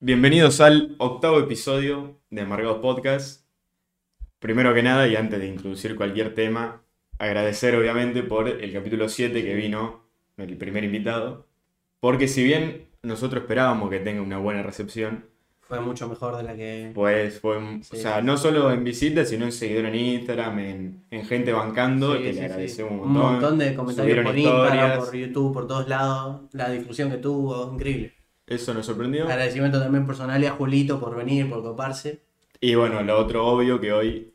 Bienvenidos al octavo episodio de Amargados Podcast. Primero que nada, y antes de introducir cualquier tema, agradecer obviamente por el capítulo 7 que vino el primer invitado. Porque si bien nosotros esperábamos que tenga una buena recepción, Fue mucho mejor de la que. pues fue, Sí. o sea, no solo en visitas, sino en seguidores en Instagram, en, en gente bancando, Sí, que sí, le agradecemos Un un montón. montón de comentarios Subieron por Instagram, por YouTube, por todos lados. La difusión que tuvo, increíble. Eso nos sorprendió. Agradecimiento también personal y a Julito por venir, por coparse. Y bueno, lo otro obvio que hoy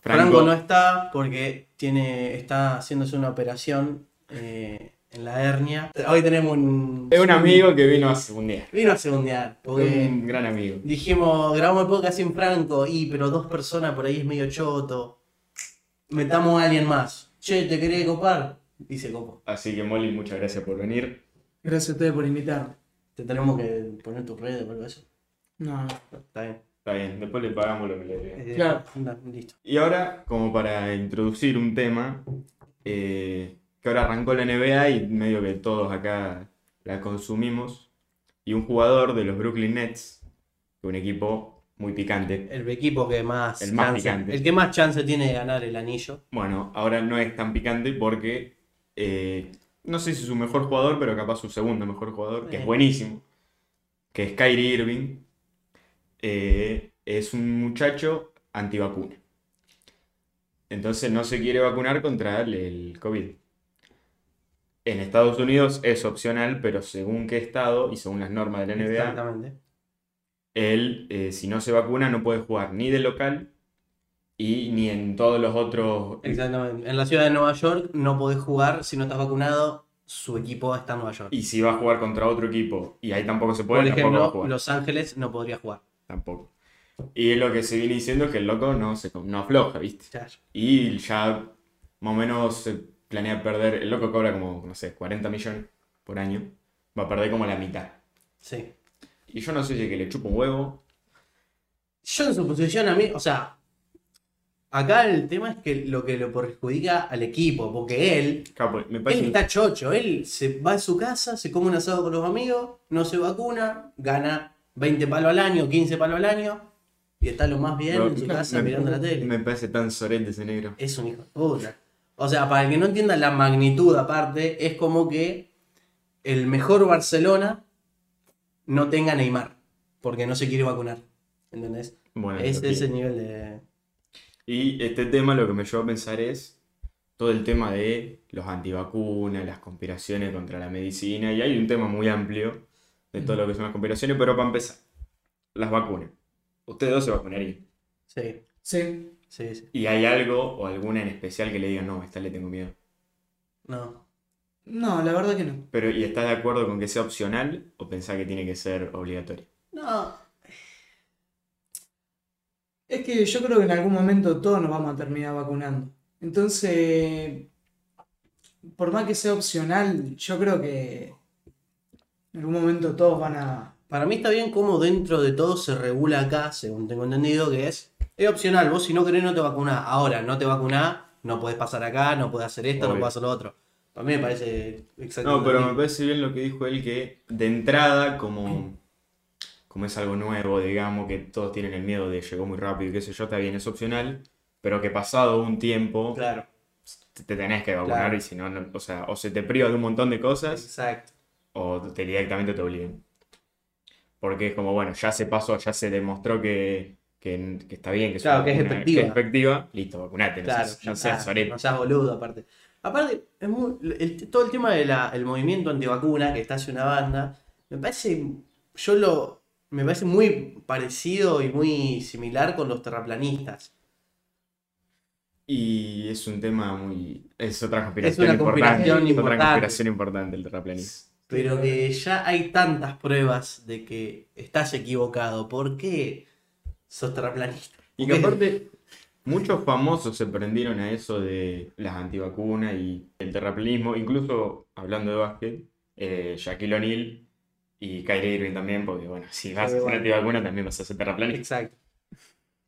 Franco, Franco, no está porque tiene, está haciéndose una operación eh, en la hernia. Hoy tenemos un. es un amigo que vino hace un día. Vino a segundear. Porque Un gran amigo. dijimos, grabamos el podcast sin Franco, y pero dos personas por ahí es medio choto. Metamos a alguien más. Che, ¿te querés copar? Y se copó. Así que Molly, muchas gracias por venir. Gracias a ustedes por invitarme. Te tenemos que poner tus redes o algo de eso. No, Está bien. Está bien, después le pagamos lo que le debe. Eh, Claro. listo. Y ahora, como para introducir un tema, eh, que ahora arrancó la NBA y medio que todos acá la consumimos, y un jugador de los Brooklyn Nets, un equipo muy picante. El equipo que más, El más chance, picante. el que más chance tiene de ganar el anillo. Bueno, ahora no es tan picante porque eh, no sé si es su mejor jugador, pero capaz su segundo mejor jugador, que es buenísimo, que es Kyrie Irving. eh, es un muchacho antivacuna. Entonces no se quiere vacunar contra el, COVID. En Estados Unidos es opcional, pero según qué estado y según las normas de la NBA, Exactamente. él, eh, si no se vacuna, no puede jugar ni de local y ni en todos los otros Exactamente. En la ciudad de Nueva York no podés jugar si no estás vacunado. Su equipo está en Nueva York. Y si va a jugar contra otro equipo y ahí tampoco se puede, Por tampoco va a ejemplo, jugar. Los Ángeles no podría jugar. Tampoco. Y es lo que se viene diciendo que el loco no, se, no afloja, ¿viste? Claro. Y ya más o menos se planea perder. El loco cobra como, no sé, 40 millones por año. Va a perder como la mitad. Sí. Y yo no sé si es que le chupa un huevo. Yo en su posición a mí, o sea, acá el tema es que lo que lo perjudica al equipo, porque él, Capo, me él está chocho, él se va a su casa, se come un asado con los amigos, no se vacuna, gana 20 palos al año, 15 palos al año, y está lo más bien en su casa me- mirando la tele. Me parece tan sorete ese negro. Es un hijo de puta. O sea, para el que no entienda la magnitud aparte, es como que el mejor Barcelona no tenga Neymar, porque no se quiere vacunar. ¿Entendés? Bueno, es ese nivel de... Y este tema lo que me llevó a pensar es todo el tema de los antivacunas, las conspiraciones contra la medicina, y hay un tema muy amplio de todo lo que son las conspiraciones, pero para empezar, las vacunas. Ustedes dos se vacunarían. Sí, sí. sí, sí. ¿Y hay algo o alguna en especial que le digan, no, esta le tengo miedo? No. No, la verdad que no. Pero, ¿y estás de acuerdo con que sea opcional o pensás que tiene que ser obligatorio? No. Es que yo creo que en algún momento todos nos vamos a terminar vacunando. Entonces, por más que sea opcional, yo creo que en algún momento todos van a... Para mí está bien como dentro de todo se regula acá, según tengo entendido, que es, es opcional. Vos si no querés no te vacunás. Ahora, no te vacunás, no podés pasar acá, no podés hacer esto, no podés hacer lo otro. Para mí me parece exactamente No, pero me parece bien lo que dijo él, que de entrada, como, como es algo nuevo, digamos, que todos tienen el miedo de llegó muy rápido y qué sé yo, está bien, es opcional, pero que pasado un tiempo Claro, te, te tenés que vacunar Claro. y si no, no- o sea, o se te priva de un montón de cosas exacto. o te directamente te obligan. Porque es como, bueno, ya se pasó, ya se demostró que, que, que está bien, que es, Claro, una que es efectiva. efectiva, listo, vacunate, no Claro, seas, ya no seas está, sorete. no seas boludo aparte. Aparte, es muy- el- todo el tema del movimiento antivacuna que está hace una banda, me parece, yo lo, me parece muy parecido y muy similar con los terraplanistas. Y es un tema muy. Es otra conspiración una importante. conspiración es otra importante. conspiración importante el terraplanismo. Pero que ya hay tantas pruebas de que estás equivocado. ¿Por qué sos terraplanista? Y que aparte, muchos famosos se prendieron a eso de las antivacunas y el terraplanismo. Incluso hablando de básquet, eh, Shaquille O'Neal y Kyrie Irving también, porque bueno, si vas a Sí, ser bueno. antivacuna también vas a ser terraplanista. Exacto.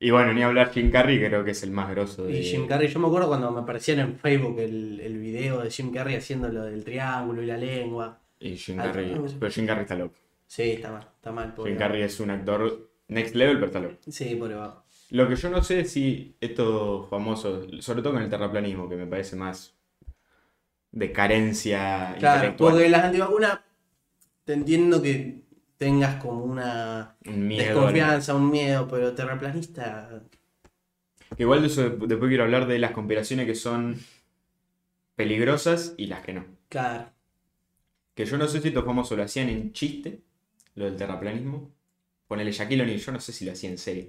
Y bueno, ni hablar Jim Carrey, creo que es el más grosso de. Y Jim Carrey, yo me acuerdo cuando me aparecían en Facebook el, el video de Jim Carrey haciendo lo del triángulo y la lengua. Y Jim Ah, Carrey. Pero Jim Carrey está loco. Sí, está mal, está mal. Jim. Carrey es un actor next level, pero está loco. Sí, pobre vago. Lo que yo no sé es si estos famosos, sobre todo con el terraplanismo, que me parece más de carencia Claro, intelectual, porque las antivacunas te entiendo que tengas como una miedo. desconfianza, un miedo, pero terraplanista. Igual de eso de- después quiero hablar de las conspiraciones que son peligrosas y las que no. Claro. Que yo no sé si estos famosos lo hacían en chiste, lo del terraplanismo. Ponele Shaquille O'Neal, yo no sé si lo hacía en serio.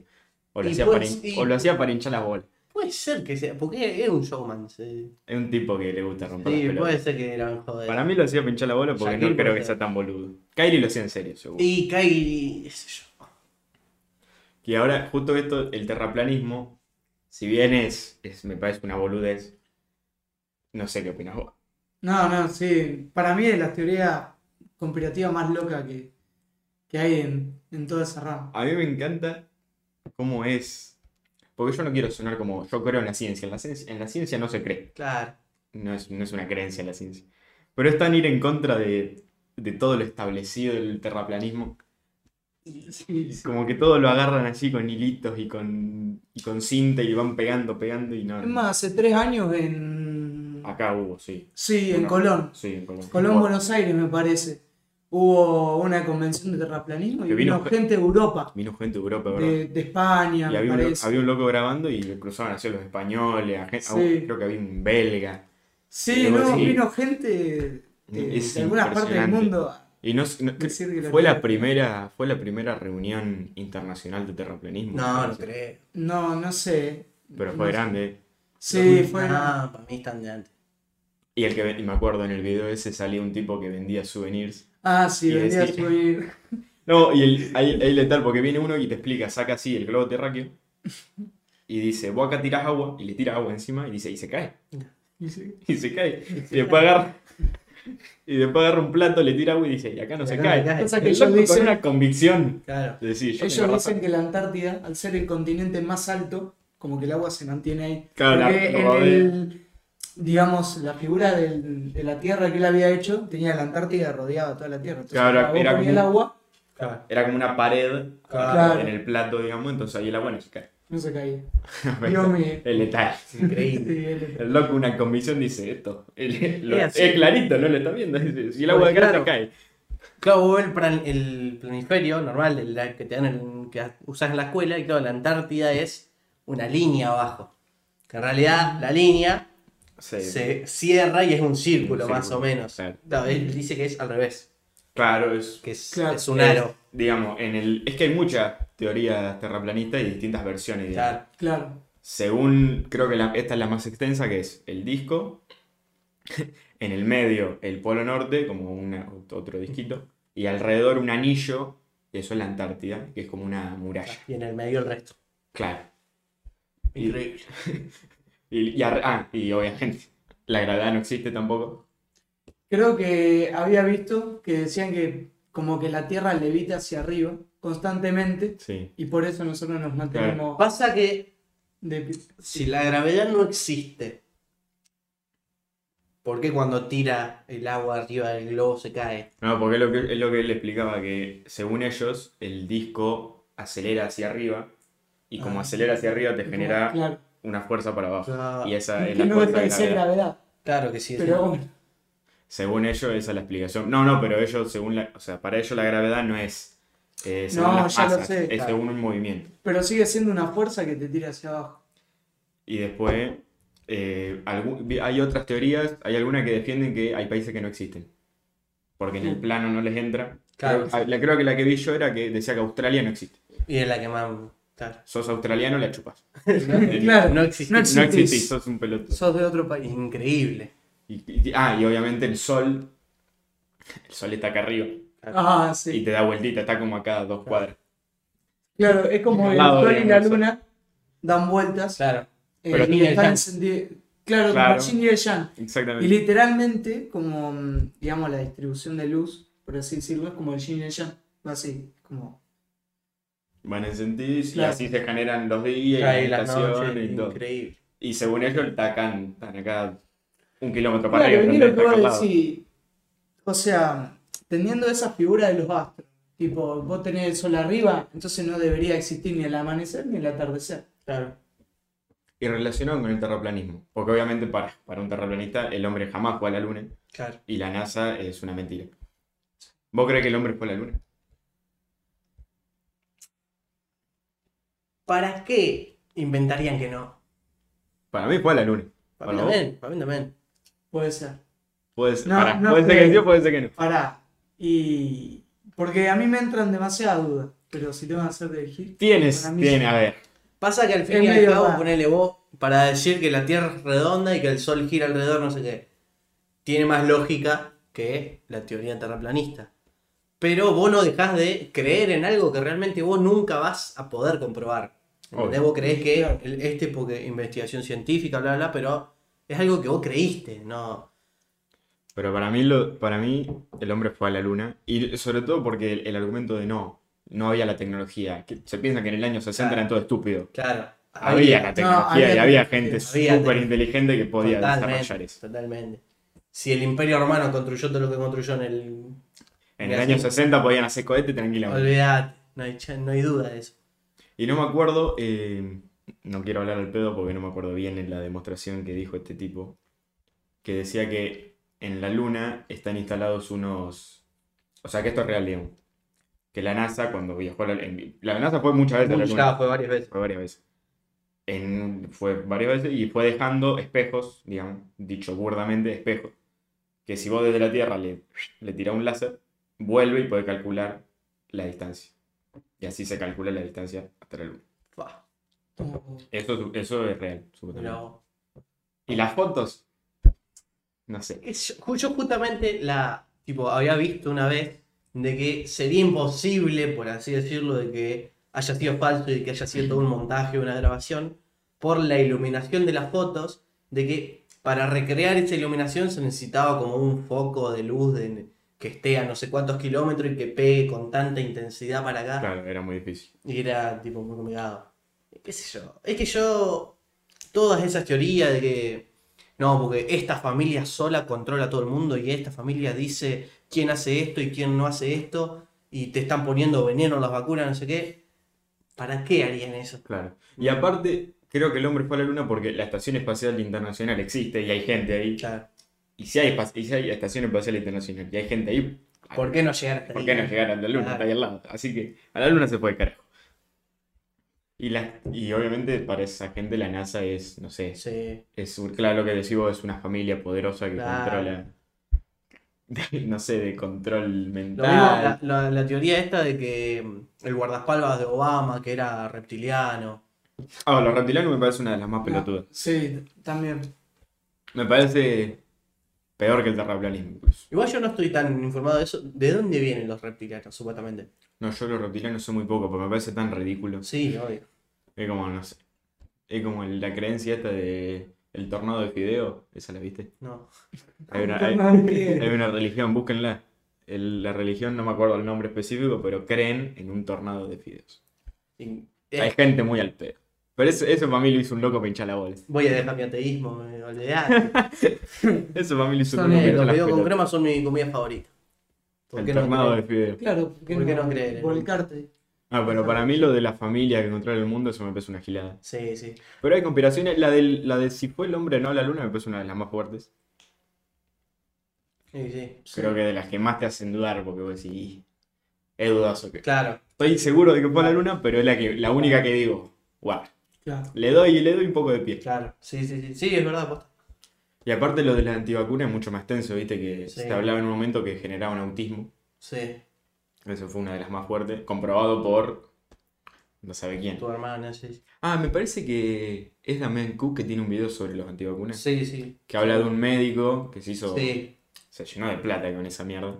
O lo, hacía, pues, para, o lo hacía para hinchar las bolas. Puede ser que sea, porque es un showman. Sí, Es un tipo que le gusta romper Sí, las pelotas. puede ser que eran joder. Para mí lo hacía para hinchar la bola porque Shaquille no creo que ser. sea tan boludo. Kyrie lo hacía en serio, seguro. Y Kyrie, qué sé yo. Y ahora, justo esto, el terraplanismo, si bien es, es- me parece una boludez, no sé qué opinas vos. No, no, sí. Para mí es la teoría conspirativa más loca que, que hay en, en toda esa rama. A mí me encanta cómo es. Porque yo no quiero sonar como yo creo en la ciencia. En la ciencia, en la ciencia no se cree. Claro. No es, no es una creencia en la ciencia. Pero es tan ir en contra de, de todo lo establecido del terraplanismo. Sí, sí. Como que todo lo agarran así con hilitos y con, y con cinta y van pegando, pegando y no. Es más, hace tres años en. Acá hubo, sí. Sí, en Colón. Sí, en Colón. Colón, Bueno, Buenos Aires, me parece. Hubo una convención de terraplanismo y vino vino ge- gente de Europa, Vino gente de Europa, ¿verdad? de, de España, Y me había un, parece. había un loco grabando y le cruzaban así a los españoles, a gen- a Sí. un- creo que había un belga. Sí, no, así. vino gente de, de algunas partes del mundo. Y no, no- Decir que la fue la primera, fue la primera reunión internacional de terraplanismo. No, no creo. No, no sé. Pero No fue sé. grande. Sí, fue. No, para mí están de antes. Y el que y me acuerdo en el video ese salía un tipo que vendía souvenirs. Ah, sí, Y vendía decir- subir. No, y el, ahí, ahí letal, porque viene uno y te explica, saca así el globo terráqueo y dice, vos acá tirás agua, y le tira agua encima y dice, y se cae. Y sí. Y se cae. Y después agarra, y después agarra un plato, le tira agua y dice, y acá no Y se acá cae. se cae. Cosa que El ellos con dicen, una convicción Claro. de decir, yo ellos dicen razón. que la Antártida, al ser el continente más alto, como que el agua se mantiene ahí. Claro, Porque el, digamos, la figura del- de la Tierra que él había hecho, tenía la Antártida rodeaba toda la Tierra. Entonces, Claro, era ponías el como- agua, Claro. Era como una pared Claro. en el plato, digamos, entonces ahí el agua no se cae. no se caía. Dios mío. Es letal. Increíble. Sí, él- El loco, una convicción, dice esto. El- lo- Es es, clarito, no lo está viendo. Si el agua de acá Claro. se cae. Claro, vos ves el, plan- el planiferio normal el la que te dan en- que usas en la escuela y claro, la Antártida es una línea abajo. Que en realidad la línea Sí. se cierra y es un círculo Un más o menos. claro. Él dice que es al revés, Claro, es, que es, Claro. es un aro. digamos, en el, es que hay muchas teorías terraplanistas y distintas versiones. digamos. Claro. Claro. Según, creo que la- esta es la más extensa, que es el disco, en el medio el polo norte, como una- otro disquito, y alrededor un anillo, y eso es la Antártida, que es como una muralla. Y en el medio el resto. Claro. Increíble. Y, ah, y obviamente, la gravedad no existe tampoco. Creo que había visto que decían que como que la Tierra levita hacia arriba constantemente Sí. y por eso nosotros nos mantenemos Pasa que de si la gravedad no existe, ¿por qué cuando tira el agua arriba del globo se cae? No, porque es lo que, es lo que él explicaba, que según ellos, el disco acelera hacia arriba, y como Ah. acelera hacia arriba te genera Claro. Una fuerza para abajo. Claro, Y esa es Que la no fuerza de gravedad. gravedad. claro que sí. Pero Según ellos, esa es la explicación. No, no, pero ellos, según la, o sea, para ellos la gravedad no es eh, según No, las ya lo sé, es claro. según un movimiento. pero sigue siendo una fuerza que te tira hacia abajo. Y después, eh, algún- hay otras teorías, hay algunas que defienden que hay países que no existen. Porque en el plano no les entra. Claro. Creo, la- creo que la que vi yo era que decía que Australia no existe. Y es la que más. Claro. Sos australiano, la chupas. Claro, No existe. no No existís. existís, sos un pelotudo. Sos de otro país. Increíble. Y, y- ah, y obviamente el sol. El sol está acá arriba. Ah, Y sí. te da vueltita, está como acá a dos cuadras. Claro, es como el sol y la luna dan vueltas. Claro. eh, Pero y y están encendidos. Claro, Claro. como y el yang. Y Exactamente. literalmente, como, mm, digamos, la distribución de luz, por así decirlo, es como el yin y el yang. Va así, como... Van encendidos y Claro. así se generan los días y las las estaciones noches. y todo. Increíble. Y según ellos, están acá, están acá un kilómetro para Claro, arriba. y que vos decís, o sea, teniendo esa figura de los astros, Tipo, vos tenés el sol arriba, entonces no debería existir ni el amanecer ni el atardecer. Claro. Y relacionado con el terraplanismo. Porque obviamente para, para un terraplanista el hombre jamás fue a la luna Claro. y la NASA es una mentira. ¿Vos crees que el hombre fue a la luna? ¿Para qué inventarían que no? Para mí fue a la luna. Para mí ¿Para también, para mí también. Puede ser. Puede ser, No, pará, no puede ser que sí o puede ser que no. Pará. Y. Porque a mí me entran demasiadas dudas. Pero si tengo que hacer de elegir. Tienes, Para tiene, sí. a ver. Pasa que al fin y al cabo, ponele vos, para decir que la Tierra es redonda y que el Sol gira alrededor, no sé qué, tiene más lógica que la teoría terraplanista. Pero vos no dejás de creer en algo que realmente vos nunca vas a poder comprobar. ¿Entendés? Obvio. Vos creés que Claro. este porque investigación científica, bla, bla, pero es algo que vos creíste, no. Pero para mí, lo, para mí el hombre fue a la luna. Y sobre todo porque el, el argumento de no, no había la tecnología. que se piensa que en el año 60 Claro. eran todo estúpido. Claro. Había la No, tecnología había y había gente súper inteligente que podía desarrollar Totalmente, eso. totalmente. Si el Imperio Romano construyó todo lo que construyó en el. En el año sí. 60 podían hacer cohete tranquilamente. Olvidate, no hay, no hay duda de eso. Y no me acuerdo, eh, no quiero hablar al pedo porque no me acuerdo bien en la demostración que dijo este tipo, que decía que en la luna están instalados unos... O sea que esto es real, digamos. Que la NASA cuando viajó a la, la NASA fue muchas veces a la luna. Fue varias veces. Fue varias veces. En- fue varias veces y fue dejando espejos, digamos, dicho burdamente, espejos. Que si vos desde la Tierra le, le tirás un láser, vuelve y puede calcular la distancia. Y así se calcula la distancia hasta la Luna. Eso, eso es real. ¿Y las fotos? No sé. Es- Yo justamente la. Tipo, había visto una vez de que sería imposible, por así decirlo, de que haya sido falso y que haya sido todo un montaje o una grabación, por la iluminación de las fotos, de que para recrear esa iluminación se necesitaba como un foco de luz de, que esté a no sé cuántos kilómetros y que pegue con tanta intensidad para acá. Claro, era muy difícil. Y era tipo muy complicado. ¿Qué sé yo? Es que yo. Todas esas teorías de que. No, porque esta familia sola controla a todo el mundo y esta familia dice quién hace esto y quién no hace esto. Y te están poniendo veneno en las vacunas, no sé qué. ¿Para qué harían eso? Claro. Y aparte, creo que el hombre fue a la Luna porque la Estación Espacial Internacional existe y hay gente ahí. Claro. Y si hay, y si hay Estación Espacial Internacional y hay gente ahí, ¿Por qué no llegar hasta ¿por ahí? qué no llegar a la Luna? Claro. Está ahí al lado. Así que a la Luna se fue carajo. Y, la, y obviamente para esa gente la NASA es, no sé, Sí. es claro lo que decís vos, es una familia poderosa que Claro. controla, no sé, de control Lo mismo, mental. la, la- la teoría esta de que mm, el guardaespaldas de Obama, que era reptiliano. Ah, los reptilianos me parece una de las más pelotudas. Sí, también. Me parece peor que el terraplanismo. incluso. Igual yo no estoy tan informado de eso. ¿De dónde vienen los reptilianos, supuestamente? No, yo los reptilianos sé muy poco, porque me parece tan ridículo. Sí, obvio. Es como, no sé. Es como la creencia esta de el tornado de Fideo. ¿Esa la viste? No. Hay una, hay, hay una religión, búsquenla. El- la religión, no me acuerdo el nombre específico, pero creen en un tornado de fideos. Y- Hay eh, gente muy al pedo. Pero eso, eso para mí lo hizo un loco para hinchar la bola. voy a dejar mi ateísmo, me. Eso para mí lo hizo un loco los videos con crema son mi comida favorita. ¿Por El qué no de creen? fideos. Claro, ¿por qué, ¿Por no, no creer en- volcarte? Ah, pero para mí lo de la familia que controla el mundo, eso me parece una gilada. Sí, sí. Pero hay conspiraciones, la, del, la de si fue el hombre o no a la luna me parece una de las más fuertes. Sí, sí. Creo que de las que más te hacen dudar, porque vos decís, es dudoso. Que... Claro. Estoy seguro de que fue a la luna, pero es la, que, la única que digo, guau, Claro. le doy le doy un poco de pie. Claro. Sí, sí, sí. Sí, es verdad, posta. Y aparte lo de la antivacuna es mucho más tenso, viste, que Sí. se hablaba en un momento que generaban autismo. Sí. Eso fue una de las más fuertes, comprobado por no sabe quién. Tu hermana, sí. Ah, me parece que es Damian Cook que tiene un video sobre los antivacunas. Sí, sí. Que habla de un médico que se hizo, Sí. se llenó de plata con esa mierda.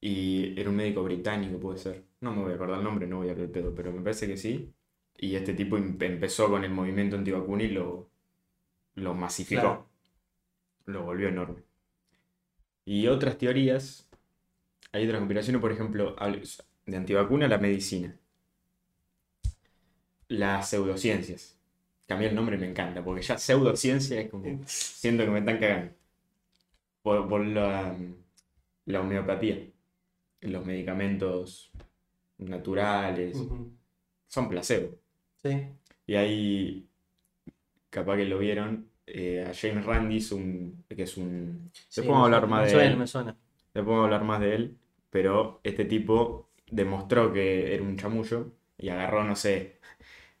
Y era un médico británico, puede ser. No me voy a acordar el nombre, no voy a hablar el pedo, pero me parece que sí. Y este tipo em- empezó con el movimiento antivacuna y lo, lo masificó. Claro. Lo volvió enorme. Y otras teorías, hay otras conspiraciones, por ejemplo, de antivacuna la medicina. Las pseudociencias. Cambié el nombre y me encanta, porque ya pseudociencia es como... Siento que me están cagando. Por, por la, la homeopatía. los medicamentos naturales son placebo. Sí. Y ahí, capaz que lo vieron, eh, a James Randi, es un, que es un... Sí, Después vamos a hablar me más de suena, él. me suena. Después vamos a hablar más de él, pero este tipo demostró que era un chamullo y agarró, no sé,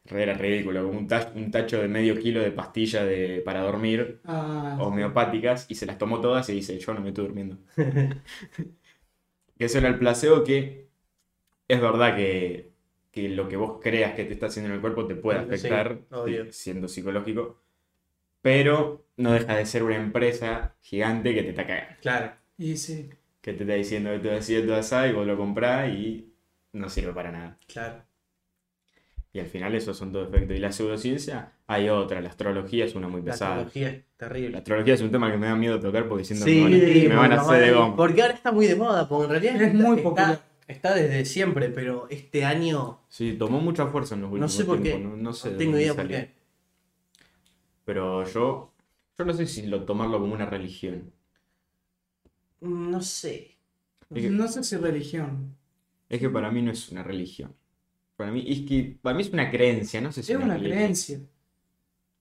era ridículo, un, ta- un tacho de medio kilo de pastillas de, para dormir Ah, homeopáticas y se las tomó todas y dice, yo no me estoy durmiendo. que eso era el placebo que es verdad que, que lo que vos creas que te está haciendo en el cuerpo te puede afectar sí, siendo psicológico, pero no deja de ser una empresa gigante que te está cagando Claro. y sí. que te está diciendo que todo así, todo así, y vos lo comprás y no sirve para nada. Claro. Y al final esos son todo efectos. Y la pseudociencia, hay otra, la astrología es una muy La pesada. tecnología es La terrible. astrología es un tema que me da miedo tocar porque siento Sí, que me van a, me van a porque hacer de goma. Porque ahora está muy de moda, porque en realidad Es muy popular. Está desde siempre, pero este año Sí, tomó mucha fuerza en los no últimos sé por qué. No, no sé no tengo idea por qué. Pero yo, yo no sé si lo tomarlo como una religión. Mm, No sé. Es que- No sé si religión. Es que para mí no es una religión. Para mí es que para mí es una creencia, no sé si Es una creencia.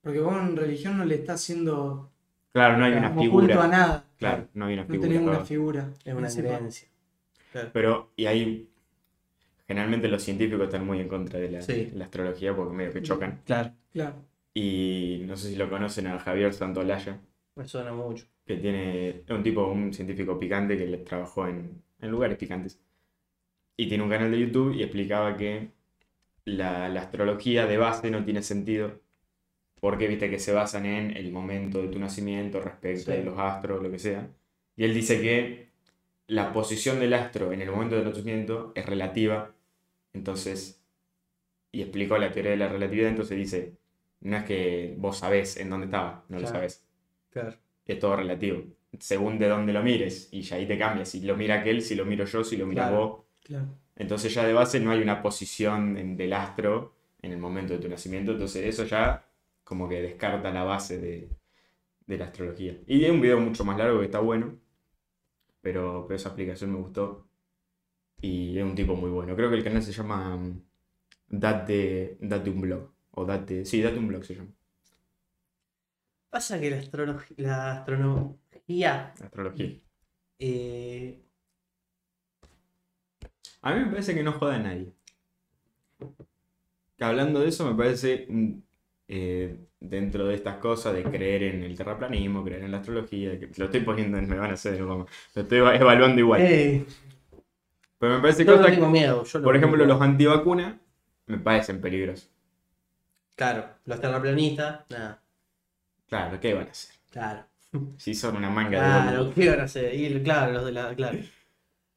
Porque vos en religión no le estás haciendo Claro, no hay una culto a figura. nada. Claro, no hay una No figura. tenés una figura. Es una creencia. Claro. Pero, y ahí, generalmente los científicos están muy en contra de la, Sí. la astrología porque medio que chocan. Claro. Claro. Y no sé si lo conocen a Javier Santolaya, Me suena mucho. que tiene, es un tipo, un científico picante que trabajó en, en lugares picantes. Y tiene un canal de YouTube y explicaba que la, la astrología de base no tiene sentido porque viste que se basan en el momento de tu nacimiento respecto Sí. de los astros, lo que sea. Y él dice que la posición del astro en el momento del nacimiento es relativa. Entonces, y explicó la teoría de la relatividad, entonces dice, no es que vos sabés en dónde estaba, no lo sabés Claro. es todo relativo. Según de dónde lo mires. Y ya ahí te cambia. Si lo mira aquel, si lo miro yo, si lo mira Claro. vos. Claro. Entonces ya de base no hay una posición en- del astro en el momento de tu nacimiento. Entonces eso ya como que descarta la base de, de la astrología. Y es un video mucho más largo que está bueno. Pero, pero esa explicación me gustó. Y es un tipo muy bueno. Creo que el canal se llama mm, Date, Date un blog. O Date. Sí, Date un blog se llama. Pasa que la, astrolog- la astronomía Astrología. eh, A mí me parece que no joda a nadie. Que hablando de eso, me parece mm, eh, dentro de estas cosas de creer en el terraplanismo, creer en la astrología, que lo estoy poniendo en, me van a hacer lo estoy eva- evaluando igual. eh, Pero me parece yo no tengo miedo. yo lo por ejemplo, digo. los antivacunas me parecen peligrosos. Claro, los terraplanistas, nada. Claro, ¿qué van a hacer? Claro. Si son una manga de Claro. ¿qué van a hacer? Y, claro, los de la. Claro.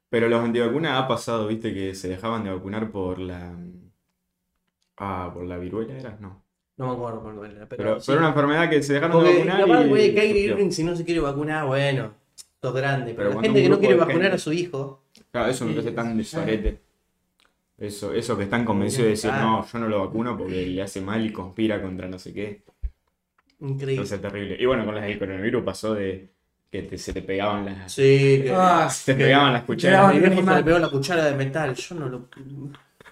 Pero los antivacunas ha pasado, viste, que se dejaban de vacunar por la... Ah, por la viruela era, no. No me acuerdo por cuál era, pero. Pero, sí. pero una enfermedad que se dejaron de Porque vacunar capaz, y güey, Kyrie. Irving, si no se quiere vacunar, bueno, sos grande. Pero, Pero la gente que no quiere de vacunar gente- a su hijo. Claro, eso me parece tan sí. de sorete. Eso, eso que están convencidos de decir, no, yo no lo vacuno porque le hace mal y conspira contra no sé qué. Increíble. Entonces es terrible. Y bueno, con las del coronavirus pasó de que te- se te pegaban las, Sí, que. Ah, se te pegaban las cucharas. mi viejo se le pegó la cuchara de metal. Yo no lo.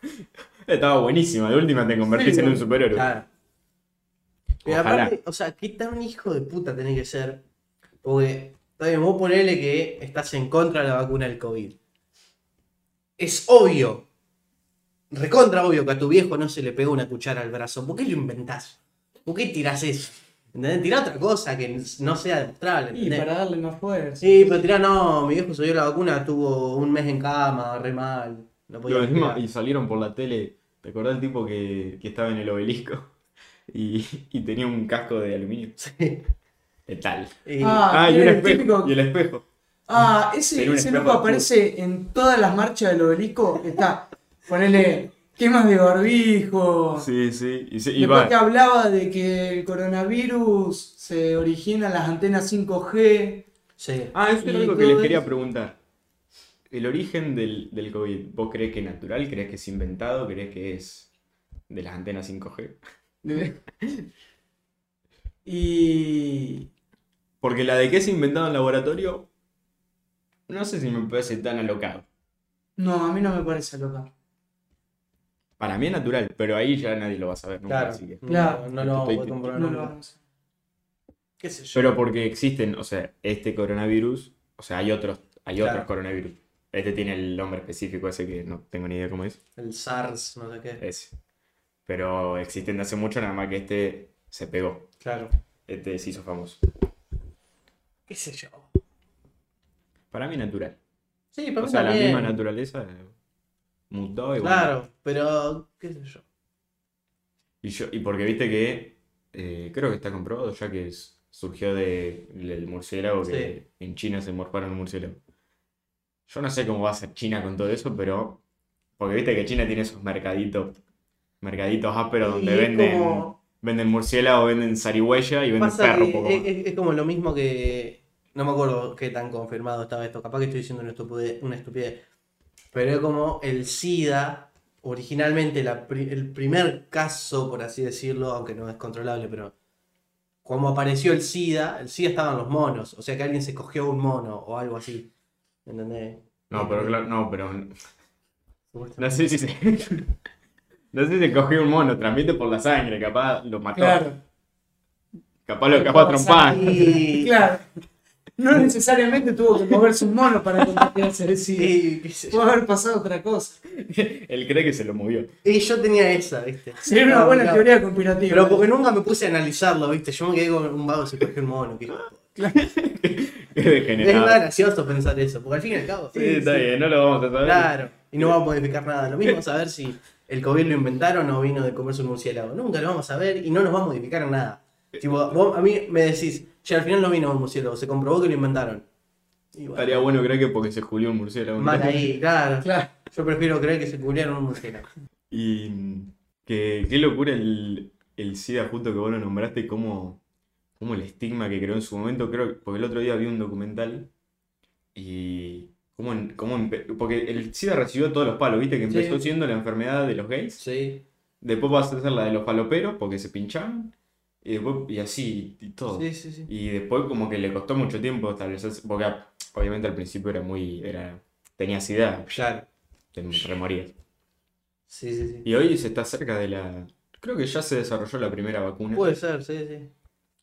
Estaba buenísima. De última te convertís Sí, en un superhéroe. Claro. Pero Ojalá. aparte, o sea, qué tan hijo de puta tenés que ser. Porque, está bien, vos ponele que estás en contra de la vacuna del COVID. Es obvio, recontra obvio que a tu viejo no se le pegó una cuchara al brazo. ¿Por qué lo inventás? ¿Por qué tirás eso? ¿Entendés? Tirá otra cosa que no sea demostrable. Y ¿entendés? para darle más fuerza. Sí, pero tirá, no, mi viejo se dio la vacuna, estuvo un mes en cama, re mal. No podía Lo mismo, respirar. y salieron por la tele. ¿Te acordás del tipo que, que estaba en el obelisco? Y, y tenía un casco de aluminio. Sí. Letal. Y- Ah, Ah, y un el espejo. típico- Y el espejo. Ah, ese, loco aparece en todas las marchas del obelisco. Está, ponele quemas de barbijo. Sí, sí. Y, se- y Después va. que hablaba de que el coronavirus se origina en las antenas 5G. sí. Ah, eso Y algo que les quería preguntar. El origen del, del COVID, ¿vos crees que es natural? ¿Crees que es inventado? ¿Crees que es de las antenas 5G? y. Porque la de que es inventado en laboratorio, no sé si me parece tan alocado. No, a mí no me parece loca. Para mí es natural, pero ahí ya nadie lo va a saber nunca. Claro. así que- Claro. No, no lo vamos a No lo nunca. vamos a ¿Qué sé yo? Pero porque existen, o sea, este coronavirus, o sea, hay otros, hay Claro. otros coronavirus. Este tiene el nombre específico ese que no tengo ni idea cómo es. El SARS, no sé qué. Ese. Pero existen de hace mucho, nada más que este se pegó. Claro. Este se hizo famoso. ¿Qué sé yo? Para mí natural. Sí, para O mí sea, la misma naturaleza eh, mutó y bueno. Claro, pero qué sé yo. Y, yo, y porque viste que eh, creo que está comprobado ya que es- surgió de- del murciélago que en China se morfaron un murciélago. Yo no sé cómo va a ser China con todo eso, pero. Porque viste que China tiene esos mercaditos. Mercaditos ásperos donde Y es venden. como- Venden murciélago, venden zarigüeya y venden Pasa perro. poco es, más. es- es como lo mismo que. No me acuerdo qué tan confirmado estaba esto. Capaz que estoy diciendo una estupidez. Una estupidez. Pero es como el SIDA. Originalmente la el primer caso, por así decirlo, aunque no es controlable, pero como apareció el SIDA, el SIDA estaba en los monos. O sea que alguien se cogió un mono o algo así. ¿Entendés? No, pero claro, no, pero. No sé si se. No sé si se cogió un mono, transmite por la sangre, capaz lo mató. Claro, Capaz lo capaz a trompar. Y- claro. No necesariamente tuvo que moverse un mono para contagiarse sé yo. Pudo haber pasado otra cosa. Él cree que se lo movió. Y yo tenía esa, ¿viste? Sería una No, buena teoría conspirativa. Pero porque nunca me puse a analizarlo, ¿viste? Yo me quedé con un vago se cogió un mono. Que... Qué Es degenerado. más gracioso pensar eso, porque al fin y al cabo. Sí, está bien, no lo vamos a saber. Claro, y no vamos a modificar nada. Lo mismo saber si el COVID lo inventaron o vino de comerse un murciélago. Nunca lo vamos a ver y no nos va a modificar en nada. Tipo, vos a mí me decís, che, al final no vino un murciélago, se comprobó que lo inventaron. Y bueno, Estaría bueno creer que porque se julió un murciélago. mal ahí, claro. Claro. Yo prefiero creer que se cubrieron un murciélago. Y que, qué locura el, el SIDA, justo que vos lo nombraste, como, como el estigma que creó en su momento. Creo porque el otro día vi un documental y. Cómo, cómo porque el SIDA recibió todos los palos, viste que Sí. empezó siendo la enfermedad de los gays, Sí, después pasó a ser la de los faloperos porque se pinchaban, y después y así, y todo. sí, sí. sí. Y después como que le costó mucho tiempo establecerse, porque obviamente al principio era muy, era, tenía SIDA, Claro. te remorías. Sí, sí, sí. Y hoy se está cerca de la, creo que ya se desarrolló la primera vacuna, Puede ser, sí, sí.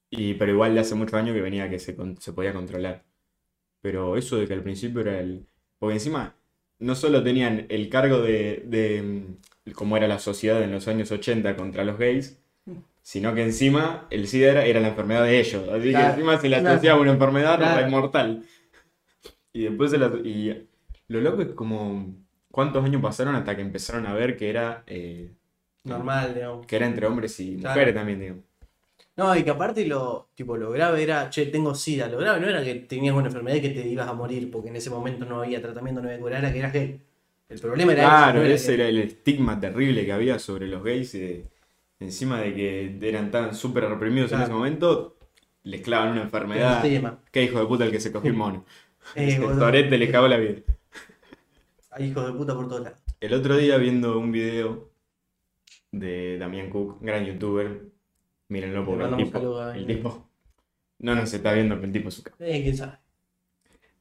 y, pero igual de hace muchos años que venía que se, se podía controlar. Pero eso de que al principio era el, porque encima no solo tenían el cargo de, de mm, cómo era la sociedad en los años 80 contra los gays, sino que encima el SIDA era, era la enfermedad de ellos. Así que encima se le claro. asociaba una enfermedad Claro. mortal. Y después se la, y lo loco es como cuántos años pasaron hasta que empezaron a ver que era, eh, Normal, digamos. que era entre hombres y mujeres también, digo. No, y que aparte lo, tipo, lo grave era, che, tengo sida. Lo grave no era que tenías una enfermedad y que te ibas a morir, porque en ese momento no había tratamiento, no había cura, era que eras gay. El problema era Claro, eso, no ese que- era el estigma terrible que había sobre los gays. eh, encima de que eran tan súper reprimidos en ese momento, les clavan una enfermedad. Qué hijo de puta el que se cogió el mono. Eh, El. Torete le cagó la vida. Hay hijos de puta por todos lados. El otro día viendo un video de Damián Cook, gran youtuber. Mírenlo porque el tipo, saludos el tipo no nos está viendo, pero el tipo es su cara. Eh, quién sabe.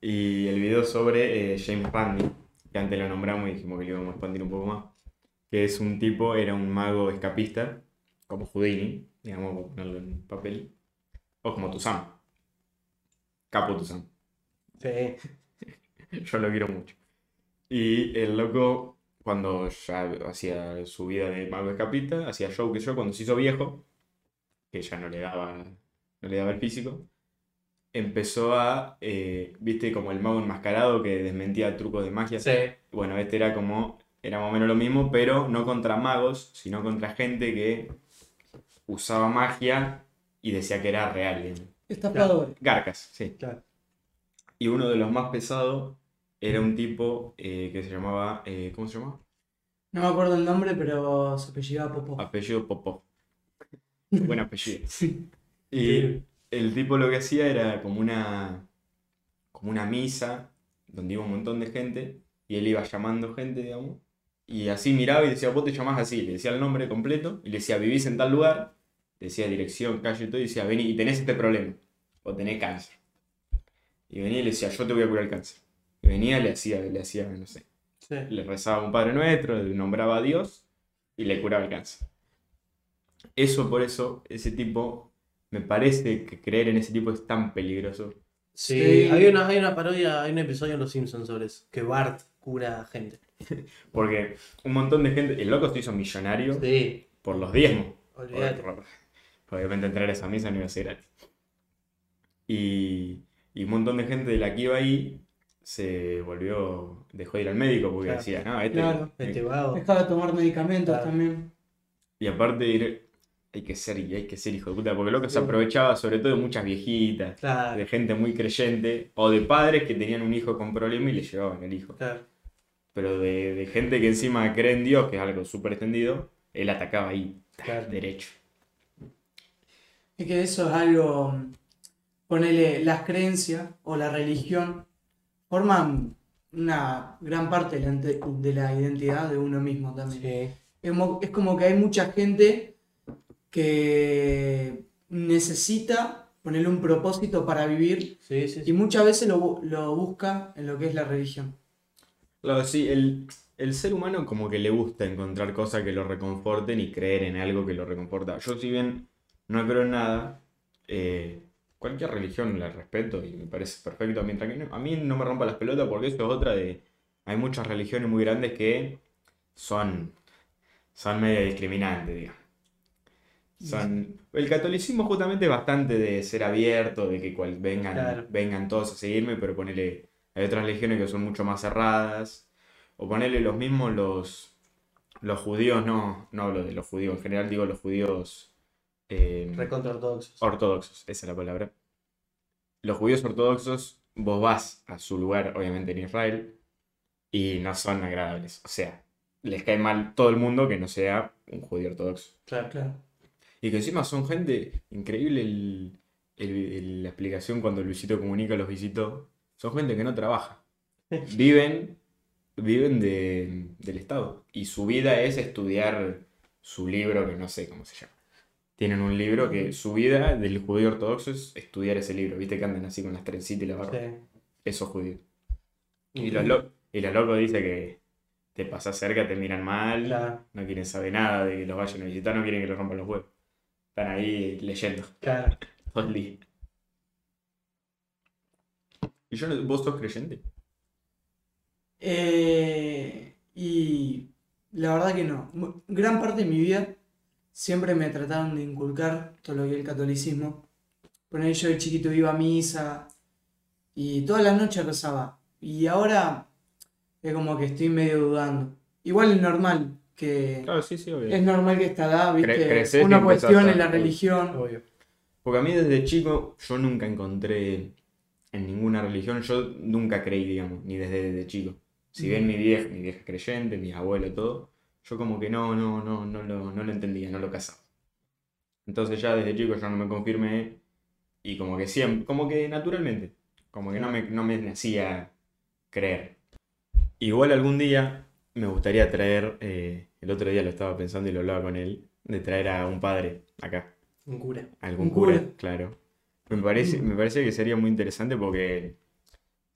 Y el video sobre eh, James Pandy, que antes lo nombramos y dijimos que lo íbamos a expandir un poco más. Que es un tipo, era un mago escapista, como Houdini, digamos, por ponerlo en papel. O como Tuzan. Capo Tuzan. Sí. Yo lo quiero mucho. Y el loco, cuando ya hacía su vida de mago escapista, hacía show que yo, cuando se hizo viejo, que ya no le daba, no le daba el físico, empezó a, eh, viste, como el mago enmascarado que desmentía trucos de magia. Sí. Bueno, este era como, era más o menos lo mismo, pero no contra magos, sino contra gente que usaba magia y decía que era real. digamos. Estafadores. Garcas, sí. Claro. Y uno de los más pesados era un tipo eh, que se llamaba, eh, ¿cómo se llamaba? No me acuerdo el nombre, pero se apellidaba Popó. Apellido Popó. Buen apellido. Y el tipo lo que hacía era como una, como una misa donde iba un montón de gente y él iba llamando gente, digamos. Y así miraba y decía, vos te llamás así. Le decía el nombre completo y le decía, vivís en tal lugar. Le decía dirección, calle y todo. Y decía, vení y tenés este problema. O tenés cáncer. Y venía y le decía, yo te voy a curar el cáncer. Y venía, le hacía, le hacía, no sé, Sí. le rezaba un Padre Nuestro, le nombraba a Dios y le curaba el cáncer. Eso por eso, ese tipo, me parece que creer en ese tipo es tan peligroso. Sí, Sí. Hay, una, hay una parodia, hay un episodio en Los Simpsons sobre eso, que Bart cura gente. Porque un montón de gente, el loco se hizo millonario Sí, por los diezmos. olvídate. Por- por- Obviamente entrar a esa misa no iba a ser gratis. Y, y un montón de gente de la que iba ahí se volvió, dejó de ir al médico porque Claro. decía, no, este... Claro. Este vago. Dejaba de tomar medicamentos Claro. también. Y aparte ir- hay que ser, hay que ser hijo de puta, porque loco se aprovechaba sobre todo de muchas viejitas, Claro, de gente muy creyente, o de padres que tenían un hijo con problema y le llevaban el hijo. claro. Pero de, de gente que encima cree en Dios, que es algo súper extendido, él atacaba ahí, Claro. derecho. Es que eso es algo, ponele, las creencias o la religión forman una gran parte de la, ente- de la identidad de uno mismo también. Sí. Es como, es como que hay mucha gente que necesita ponerle un propósito para vivir Sí, sí, y muchas veces lo, lo busca en lo que es la religión. Claro, sí, el, el ser humano como que le gusta encontrar cosas que lo reconforten y creer en algo que lo reconforta. Yo si bien no creo en nada, eh, cualquier religión la respeto y me parece perfecto. Mientras que no- a mí no me rompa las pelotas porque eso es otra de... Hay muchas religiones muy grandes que son, son medio discriminantes, digamos. Son, el catolicismo justamente es bastante de ser abierto, de que cual, vengan, Claro. vengan todos a seguirme, pero ponele, hay otras religiones que son mucho más cerradas. O ponerle los mismos los, los judíos, no, no hablo de los judíos, en general digo los judíos eh, Recontra ortodoxos. ortodoxos, esa es la palabra. Los judíos ortodoxos, vos vas a su lugar, obviamente en Israel, y no son agradables. O sea, les cae mal todo el mundo que no sea un judío ortodoxo. Claro. Claro. Y que encima son gente increíble el- el- el- la explicación cuando Luisito Comunica los visitó. Son gente que no trabaja. Viven, viven de- del Estado. Y su vida es estudiar su libro, que no sé cómo se llama. Tienen un libro que su vida del judío ortodoxo es estudiar ese libro. ¿Viste que andan así con las trencitas y la barba? Sí. Esos judíos. Y los, lo- y los locos dicen que te pasas cerca, te miran mal, Claro, no quieren saber nada de que los vayan a visitar, no quieren que los rompan los huevos. Están ahí leyendo claro. todo el día. ¿Y yo no- vos sos creyente? Eh, y la verdad que no. Mu- Gran parte de mi vida siempre me trataron de inculcar todo lo que es el catolicismo. Poner yo de chiquito iba a misa y todas las noches rezaba. Y ahora es como que estoy medio dudando. Igual es normal que Claro, sí, sí, obvio. es normal que esta edad, Cre- viste, creces empezás cuestión a- en la religión. Obvio. Porque a mí desde chico yo nunca encontré en ninguna religión, yo nunca creí, digamos, ni desde, desde chico. Si bien mi vieja, mi vieja creyente, mis abuelos, todo, yo como que no, no, no, no lo, no lo entendía, no lo casaba. Entonces ya desde chico yo no me confirmé y como que siempre, como que naturalmente, como que no me, no me nacía creer. Igual algún día me gustaría traer, eh, el otro día lo estaba pensando y lo hablaba con él, de traer a un padre acá. Un cura. Algún Un cura, cura. claro. Me parece, Mm. me parece que sería muy interesante porque,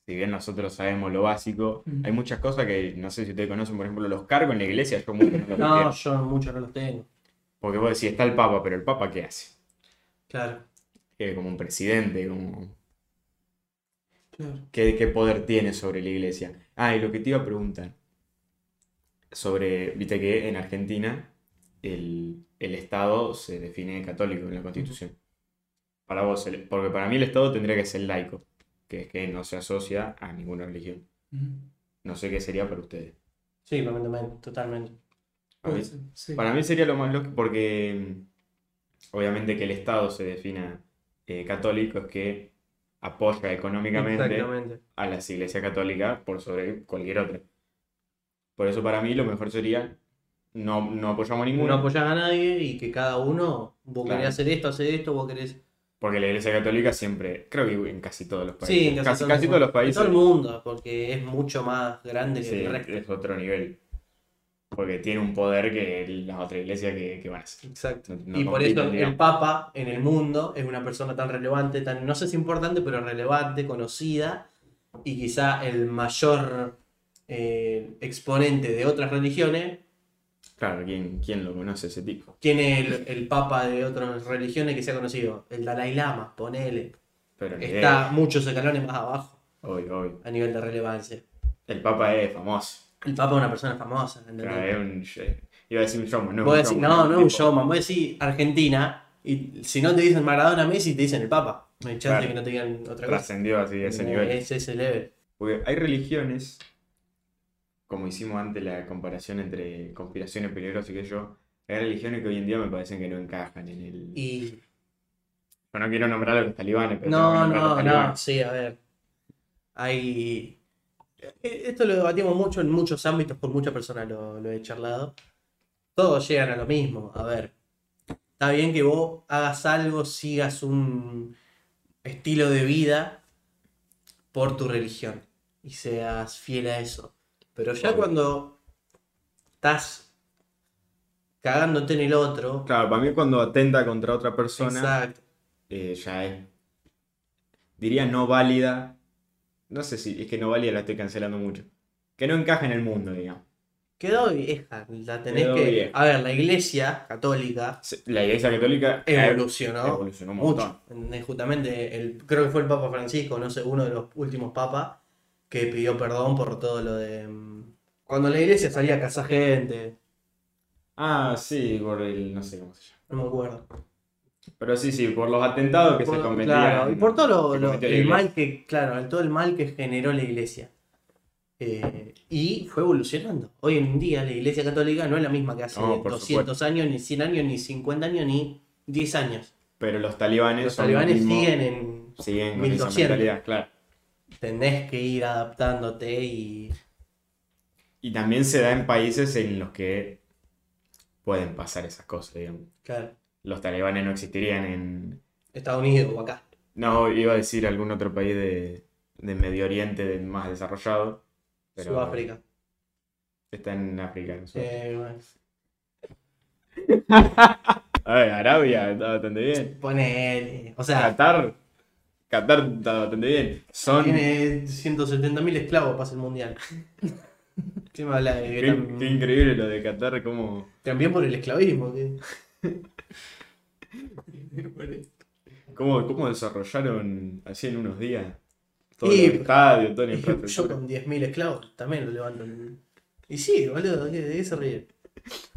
si bien nosotros sabemos lo básico, Mm. hay muchas cosas que no sé si ustedes conocen, por ejemplo, los cargos en la iglesia, yo mucho no los No, yo muchos no los tengo. Porque vos decís, está el Papa, pero el Papa, ¿qué hace? Claro. Que como un presidente, como... Claro. ¿Qué, qué poder tiene sobre la iglesia? Ah, y lo que te iba a preguntar, sobre, viste que en Argentina el, el Estado se define católico en la Constitución. Para vos, el- porque para mí el Estado tendría que ser laico, que es que no se asocia a ninguna religión. No sé qué sería para ustedes. Sí, totalmente. totalmente. Para mí, Puede ser, sí. para mí sería lo más lógico porque mm, obviamente que el Estado se defina eh, católico es que apoya económicamente a las iglesias católicas por sobre cualquier otra. Por eso para mí lo mejor sería no, no apoyamos a No ninguno, apoyas a nadie y que cada uno, vos Claro. querés hacer esto, hacer esto, vos querés. porque la iglesia católica siempre, creo que en casi todos los países, Sí, en casi, casi todos los países, En todo el mundo, porque es mucho más grande que el resto. es otro nivel. Porque tiene un poder que las otras iglesias que, que van a hacer. Exacto. No- no y por eso el. Papa en el mundo es una persona tan relevante, tan, no sé si importante, pero relevante, conocida, y quizá el mayor eh, exponente de otras religiones, Claro, ¿quién, quién lo conoce ese tipo? tiene el, el papa de otras religiones que se ha conocido, el Dalai Lama, ponele. Pero Está muchos escalones más abajo Obvio, obvio. a nivel de relevancia. El Papa es famoso. El papa es una persona famosa, ¿entendés? Claro, es un, iba a decir un showman, no es un decís, showman, no, no es un showman, vos decís Argentina, y si no te dicen Maradona Messi, te dicen el Papa. No hay chance Claro. de que no te digan otra cosa. Trascendió así a ese Eh, nivel. Es ese level. Porque hay religiones, como hicimos antes la comparación entre conspiraciones peligrosas y que yo, hay religiones que hoy en día me parecen que no encajan en el... Y. Yo no quiero nombrar a los talibanes, pero No, no, no, sí, a ver. Hay. eh, Esto lo debatimos mucho en muchos ámbitos, por muchas personas lo, lo he charlado. Todos llegan a lo mismo. A ver, está bien que vos hagas algo, sigas un estilo de vida por tu religión y seas fiel a eso. Pero ya Obvio. cuando estás cagándote en el otro, Claro, para mí cuando atenta contra otra persona, exacto. eh, ya es, diría no válida, no sé si es que no válida la estoy cancelando mucho, que no encaja en el mundo, digamos. Quedó vieja, la tenés Quedó que. vieja. A ver, la iglesia católica La iglesia católica evolucionó, evolucionó un mucho. Eh, Justamente, el, creo que fue el Papa Francisco, no sé, uno de los últimos papas, que pidió perdón por todo lo de. mm, Cuando la iglesia salía a cazar gente, Ah, sí, por el, no sé cómo se llama. no me acuerdo. Pero sí, sí, por los atentados que Por- se cometían. claro, y por todo lo- lo- el mal que, claro, todo el mal que generó la iglesia. Eh, y fue evolucionando. Hoy en día la iglesia católica no es la misma que hace No, por 200 años, ni 100 años, ni 50 años, ni 10 años. Pero los talibanes Los son talibanes mismo- siguen en. siguen con esa 1200. mentalidad, claro. Tenés que ir adaptándote y. Y también se da en países en los que pueden pasar esas cosas, digamos. Claro, Los talibanes no existirían en... Estados Unidos o acá. No, iba a decir algún otro país de, de Medio Oriente más desarrollado. Pero Sudáfrica. Está en África. en Sudáfrica. Eh, bueno, A ver, Arabia está bastante bien. ponele. O sea, Qatar. Qatar está bastante bien. Son... tiene 170.000 esclavos para el mundial. ¿Qué me habla de Qué, tan- qué increíble lo de Qatar, como... También por el esclavismo. ¿Cómo, cómo desarrollaron así en unos días? Todo Y- el estadio, toda la Yo con 10.000 esclavos también lo levanto. Y sí, boludo, ¿de qué se ríe?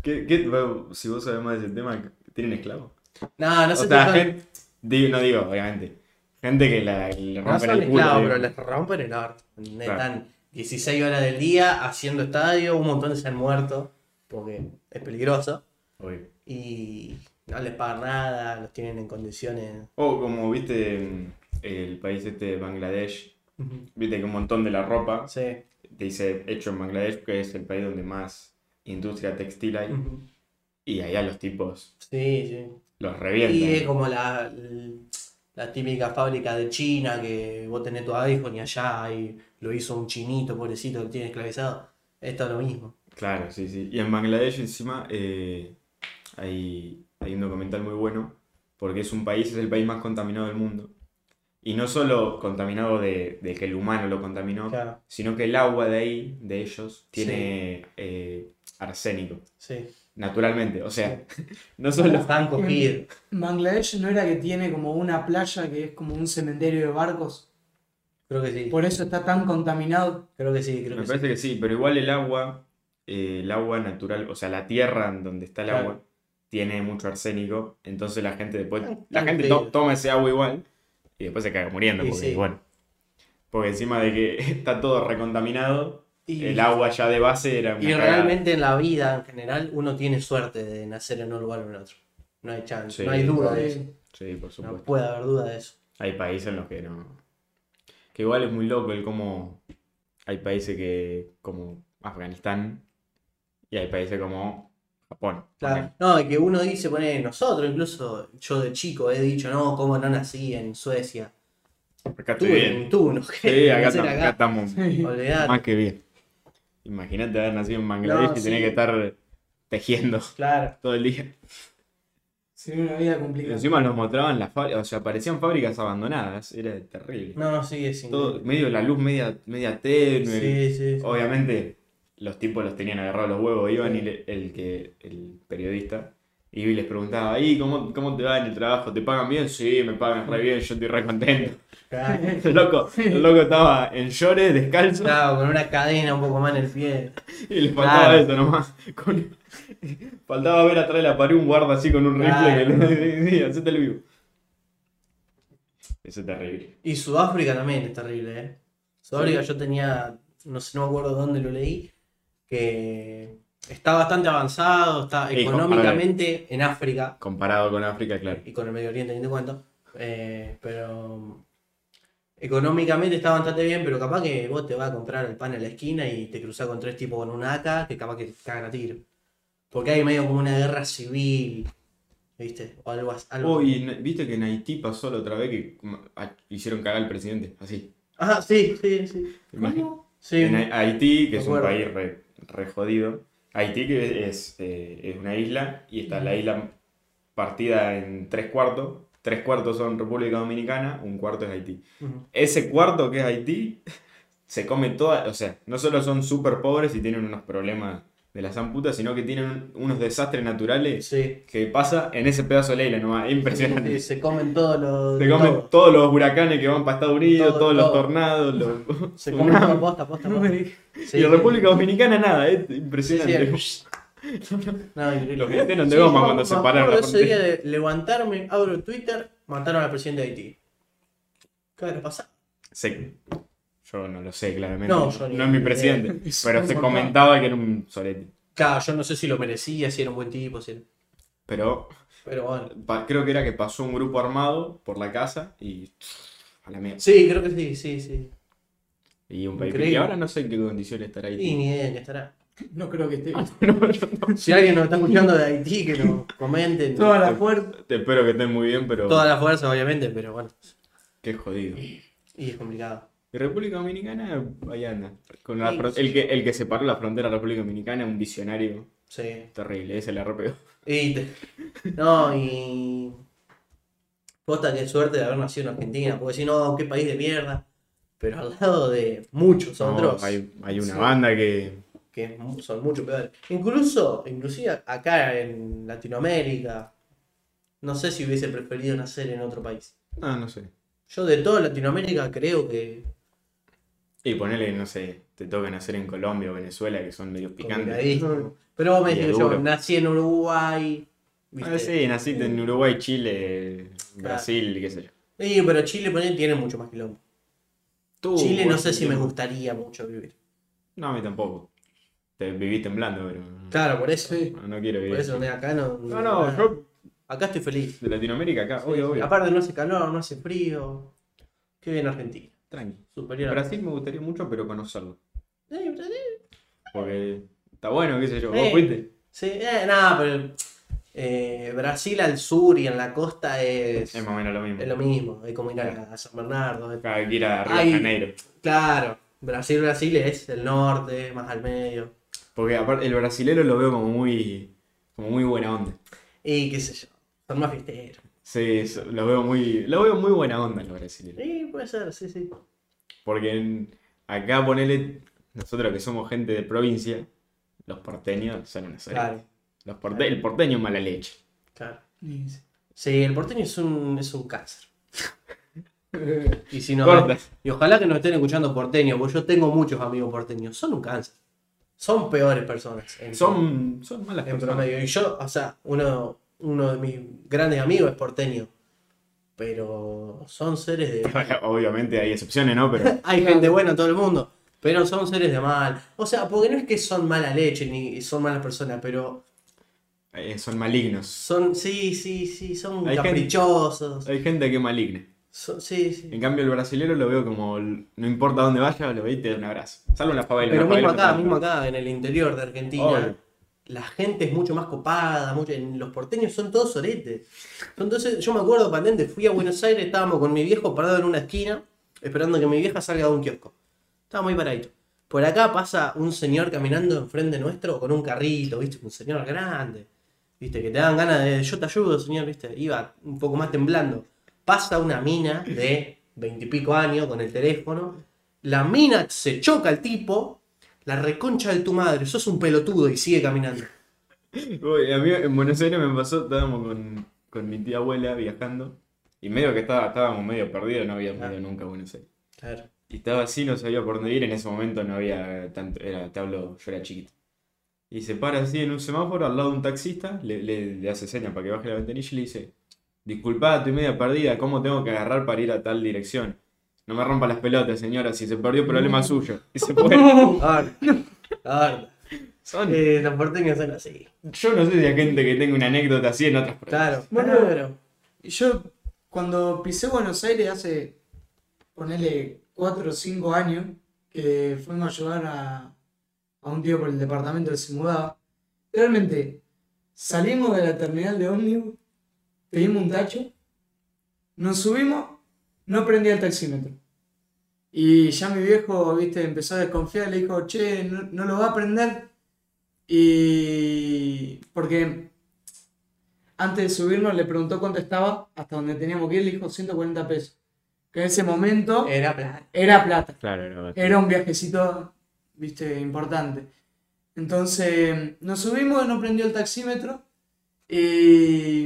¿Qué, qué- bueno, si vos sabés más de ese tema, ¿tienen esclavos? No, no o sea, gente, digo- no digo, obviamente. Gente que la, le no rompen son el culo. digo. pero les rompen el. Claro. Están 16 horas del día haciendo estadio, un montón se han muerto porque es peligroso. Obvio. y no les pagan nada, los tienen en condiciones. O como viste el país este de Bangladesh, viste que un montón de la ropa Sí. te dice hecho en Bangladesh, que es el país donde más industria textil hay, y allá los tipos Sí, sí. los Y revientan. es como la, la típica fábrica de China que vos tenés tu iPhone y allá hay, lo hizo un chinito, pobrecito, que tiene esclavizado. Esto es lo mismo. Claro, sí, sí. Y en Bangladesh encima eh, hay, hay un documental muy bueno, porque es un país, es el país más contaminado del mundo. Y no solo contaminado de, de que el humano lo contaminó, Claro, sino que el agua de ahí, de ellos, tiene eh, arsénico, sí. Naturalmente. O sea, no solo... Están cogidos. Bangladesh no era que tiene como una playa que es como un cementerio de barcos. Creo que sí. Por eso está tan contaminado. Creo que sí, creo Me que parece sí. que sí, pero igual el agua, eh, el agua natural, o sea, la tierra en donde está el Claro. agua, tiene mucho arsénico, entonces la gente después, Tan- la tan gente to- toma ese agua igual y después se caga muriendo, porque sí. bueno, porque encima de que está todo recontaminado, Y, el agua ya de base era una y cagada. realmente en la vida en general uno tiene suerte de nacer en un lugar o en otro. No hay chance, Sí, no hay duda de eso. Sí, por No supuesto. puede haber duda de eso. Hay países en los que no. Que igual es muy loco el cómo hay países que como Afganistán y hay países como Japón. Claro. No, y que uno dice, pone nosotros, incluso yo de chico he dicho, no, cómo no nací en Suecia. Acá estoy Tuve bien. tú, no Sí, acá, estamos, acá estamos Olvidate. más que bien. Imagínate haber nacido en Bangladesh No, y tener sí. que estar tejiendo Claro. todo el día. Sería una vida complicada. Encima nos mostraban las fábricas, o sea, parecían fábricas abandonadas, era terrible. No, sí, es Todo, medio la luz media, media tenue. Sí, sí. sí. Obviamente, los tipos los tenían agarrados los huevos, iban y le- el que el periodista y les preguntaba, ¿y cómo, cómo te va en el trabajo? ¿Te pagan bien? Sí, me pagan re bien, yo estoy re contento. El loco, el loco estaba en llores, descalzo, Claro, con una cadena un poco más en el pie. y le faltaba Claro. eso nomás. Con- faltaba ver atrás de la pared un guarda así con un rifle Claro. que le sí, hacete el vivo. Eso es terrible. Y Sudáfrica también es terrible, ¿eh? Sudáfrica yo tenía, no sé, no me acuerdo dónde lo leí, que está bastante avanzado, está Y con- económicamente en África Comparado con África, claro. y con el Medio Oriente, ni te cuento. eh, pero económicamente está bastante bien, pero capaz que vos te vas a comprar el pan en la esquina y te cruzás con tres tipos con un AK que capaz que te cagan a tiro. Porque hay medio como una guerra civil, ¿viste? O algo así. algo- Oh, y en- viste que en Haití pasó la otra vez que hicieron cagar al presidente, así. Ah, sí, sí, sí. Imagínate. Sí, En Ha- Haití, que es un país re, re jodido. Haití que es, eh, es una isla y está la isla partida en tres cuartos. Tres cuartos son República Dominicana, un cuarto es Haití. Ese cuarto que es Haití se come toda, o sea, no solo son súper pobres y tienen unos problemas de la zamputa, sino que tienen unos desastres naturales Sí. que pasa en ese pedazo de la isla nomás. Es impresionante. Sí, se comen todos los. Se comen todo. todos los huracanes que van para Estados Unidos, Todo, todos los tornados, los... Se comen todo posta, posta. Sí, y en sí. República Dominicana nada, es Sí, impresionante. sí. No. Los que tienen de Sí, goma cuando se pararon la ese día de levantarme, abro Twitter, mataron al presidente de Haití. ¿Qué habrá pasado? Se- Yo no lo sé, claramente. No, No, yo ni es mi presidente. Es Pero se comentaba que era un solete. Claro, yo no sé si lo merecía, si era un buen tipo, si era- Pero Pero bueno. creo que era que pasó un grupo armado por la casa y. A la mierda. Sí, creo que sí, sí, sí. Y un país. Y ahora no sé en qué condiciones estará Y Haití. ni idea en qué estará. No creo que esté. No, no. Si alguien nos está escuchando de Haití, que nos comenten. Toda la fuerza. Te espero que estén muy bien, pero. Toda la fuerza, obviamente, pero bueno. Qué jodido. Y es complicado. Y República Dominicana, ahí anda. Con la Sí. fron- el, que, el que separó la frontera de la República Dominicana, un visionario Sí. terrible. Rompió. Y te- No, y. Posta, qué suerte de haber nacido en Argentina, porque si no, qué país de mierda. Pero al lado de muchos No, otros, hay, hay una Sí. banda que. que es mu- son mucho peores. Incluso, inclusive acá en Latinoamérica, no sé si hubiese preferido nacer en otro país. Ah, no sé. Yo de toda Latinoamérica creo que. Y ponele, no sé, te toca nacer en Colombia o Venezuela, que son medio picantes. Pero vos me es yo nací en Uruguay. ¿viste? Ah, sí, naciste en Uruguay, Chile, Brasil, qué sé yo. Sí, pero Chile ponele, tiene mucho más quilombo. Tú, Chile no sé si me gustaría mucho vivir. No, a mí tampoco. Te viví temblando, pero. Claro, por eso. Sí. No, no quiero vivir. Por eso de acá no. No, no, yo Acá estoy feliz. de Latinoamérica acá, Sí, obvio, sí. obvio. Aparte no hace calor, no hace frío. Qué bien Argentina. Tranqui. Superior Brasil me gustaría mucho, pero conocerlo. Sí, Brasil. Porque está bueno, qué sé yo. ¿Vos Eh. fuiste? Sí, eh, nada, pero eh, Brasil al sur y en la costa es, Es más o menos lo mismo. es lo mismo. Es como ir a, a San Bernardo. es- Cada que ir a Río Ay. de Janeiro. Claro, Brasil, Brasil es el norte, más al medio. Porque aparte el brasilero lo veo como muy. como muy buena onda. Y qué sé yo, son más fiesteros. Sí, lo veo muy. Lo veo muy buena onda los brasileños. Sí, puede ser, sí, sí. Porque en- acá ponele. Nosotros que somos gente de provincia, los porteños son una sola. Claro, Los porte- el porteño es mala leche. claro. Sí. El porteño es un, es un cáncer. Y si no, y ojalá que nos estén escuchando porteños, porque yo tengo muchos amigos porteños. Son un cáncer. Son peores personas. en- Son, son malas en personas. promedio. Y yo, o sea, uno, uno de mis grandes amigos es porteño. Pero son seres de. Obviamente hay excepciones, ¿no? Pero. Hay gente buena en todo el mundo. Pero son seres de mal. O sea, porque no es que son mala leche ni son malas personas, pero eh, son malignos. son. Sí, sí, sí, son Hay gente- caprichosos. Hay gente que es maligna. Sí, sí. En cambio, el brasilero lo veo como. No importa dónde vaya, lo ve y te da un abrazo. Salvo en la favela. Pero la mismo favela acá, mismo acá, en el interior de Argentina, Obvio. La gente es mucho más copada, mucho, los porteños son todos soretes. Entonces, yo me acuerdo, patente, fui a Buenos Aires, estábamos con mi viejo parado en una esquina, esperando que mi vieja salga de un kiosco. Estábamos muy paradito. Por acá pasa un señor caminando enfrente nuestro con un carrito, ¿viste? Un señor grande. viste, que te dan ganas de, yo te ayudo, señor, viste, iba un poco más temblando. Pasa una mina de veintipico años con el teléfono, la mina se choca al tipo, la reconcha de tu madre, sos un pelotudo y sigue caminando. Uy, a mí en Buenos Aires me pasó, estábamos con, con mi tía abuela viajando. Y medio que estaba, estábamos medio perdidos, no habíamos Ah. ido nunca a Buenos Aires. Claro. Y estaba así, no sabía por dónde ir. En ese momento no había tanto. Era, te hablo, yo era chiquito. Y se para así en un semáforo al lado de un taxista, le, le- le hace señas para que baje la ventanilla y le dice: Disculpa, estoy media perdida, ¿cómo tengo que agarrar para ir a tal dirección? No me rompa las pelotas, señora, si se perdió, problema suyo. Y se fue. Ahora, ahora. Son- Eh, los porteños son así. yo no sé si hay gente que tenga una anécdota así en otras Claro. Bueno, claro. Y Yo, cuando pisé Buenos Aires hace, ponele, 4 o 5 años, que fuimos a ayudar a, a un tío por el departamento que se mudaba, realmente salimos de la terminal de ómnibus, pedimos un tacho, nos subimos, no prendía el taxímetro. Y ya mi viejo, viste, empezó a desconfiar, le dijo, che, no, no lo va a prender. Y porque antes de subirnos le preguntó cuánto estaba, hasta donde teníamos que ir, le dijo 140 pesos. Que en ese momento Era plan. era plata. Claro, era Era un viajecito, viste, importante. Entonces nos subimos, no prendió el taxímetro y,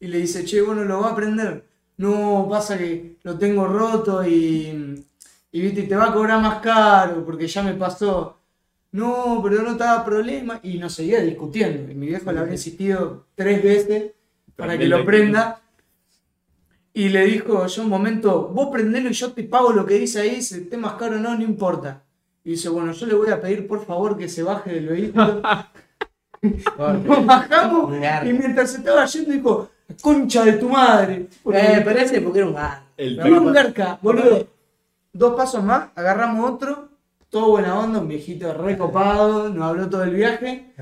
y le dice, che, bueno, lo va a prender. No, pasa que lo tengo roto y, y viste, te va a cobrar más caro porque ya me pasó. No, pero no estaba problema. Y nos seguía discutiendo. Y mi viejo le había insistido tres veces para que lo prenda. Y le dijo yo un momento, vos prendelo y yo te pago lo que dice ahí, si esté más caro o no, no importa. Y dice, bueno, yo le voy a pedir por favor que se baje del vehículo. Nos bajamos y mientras se estaba yendo dijo, concha de tu madre. Eh, pero ese porque era un. El Era un garca, boludo. Dos pasos más, agarramos otro, todo buena onda, un viejito recopado, nos habló todo el viaje.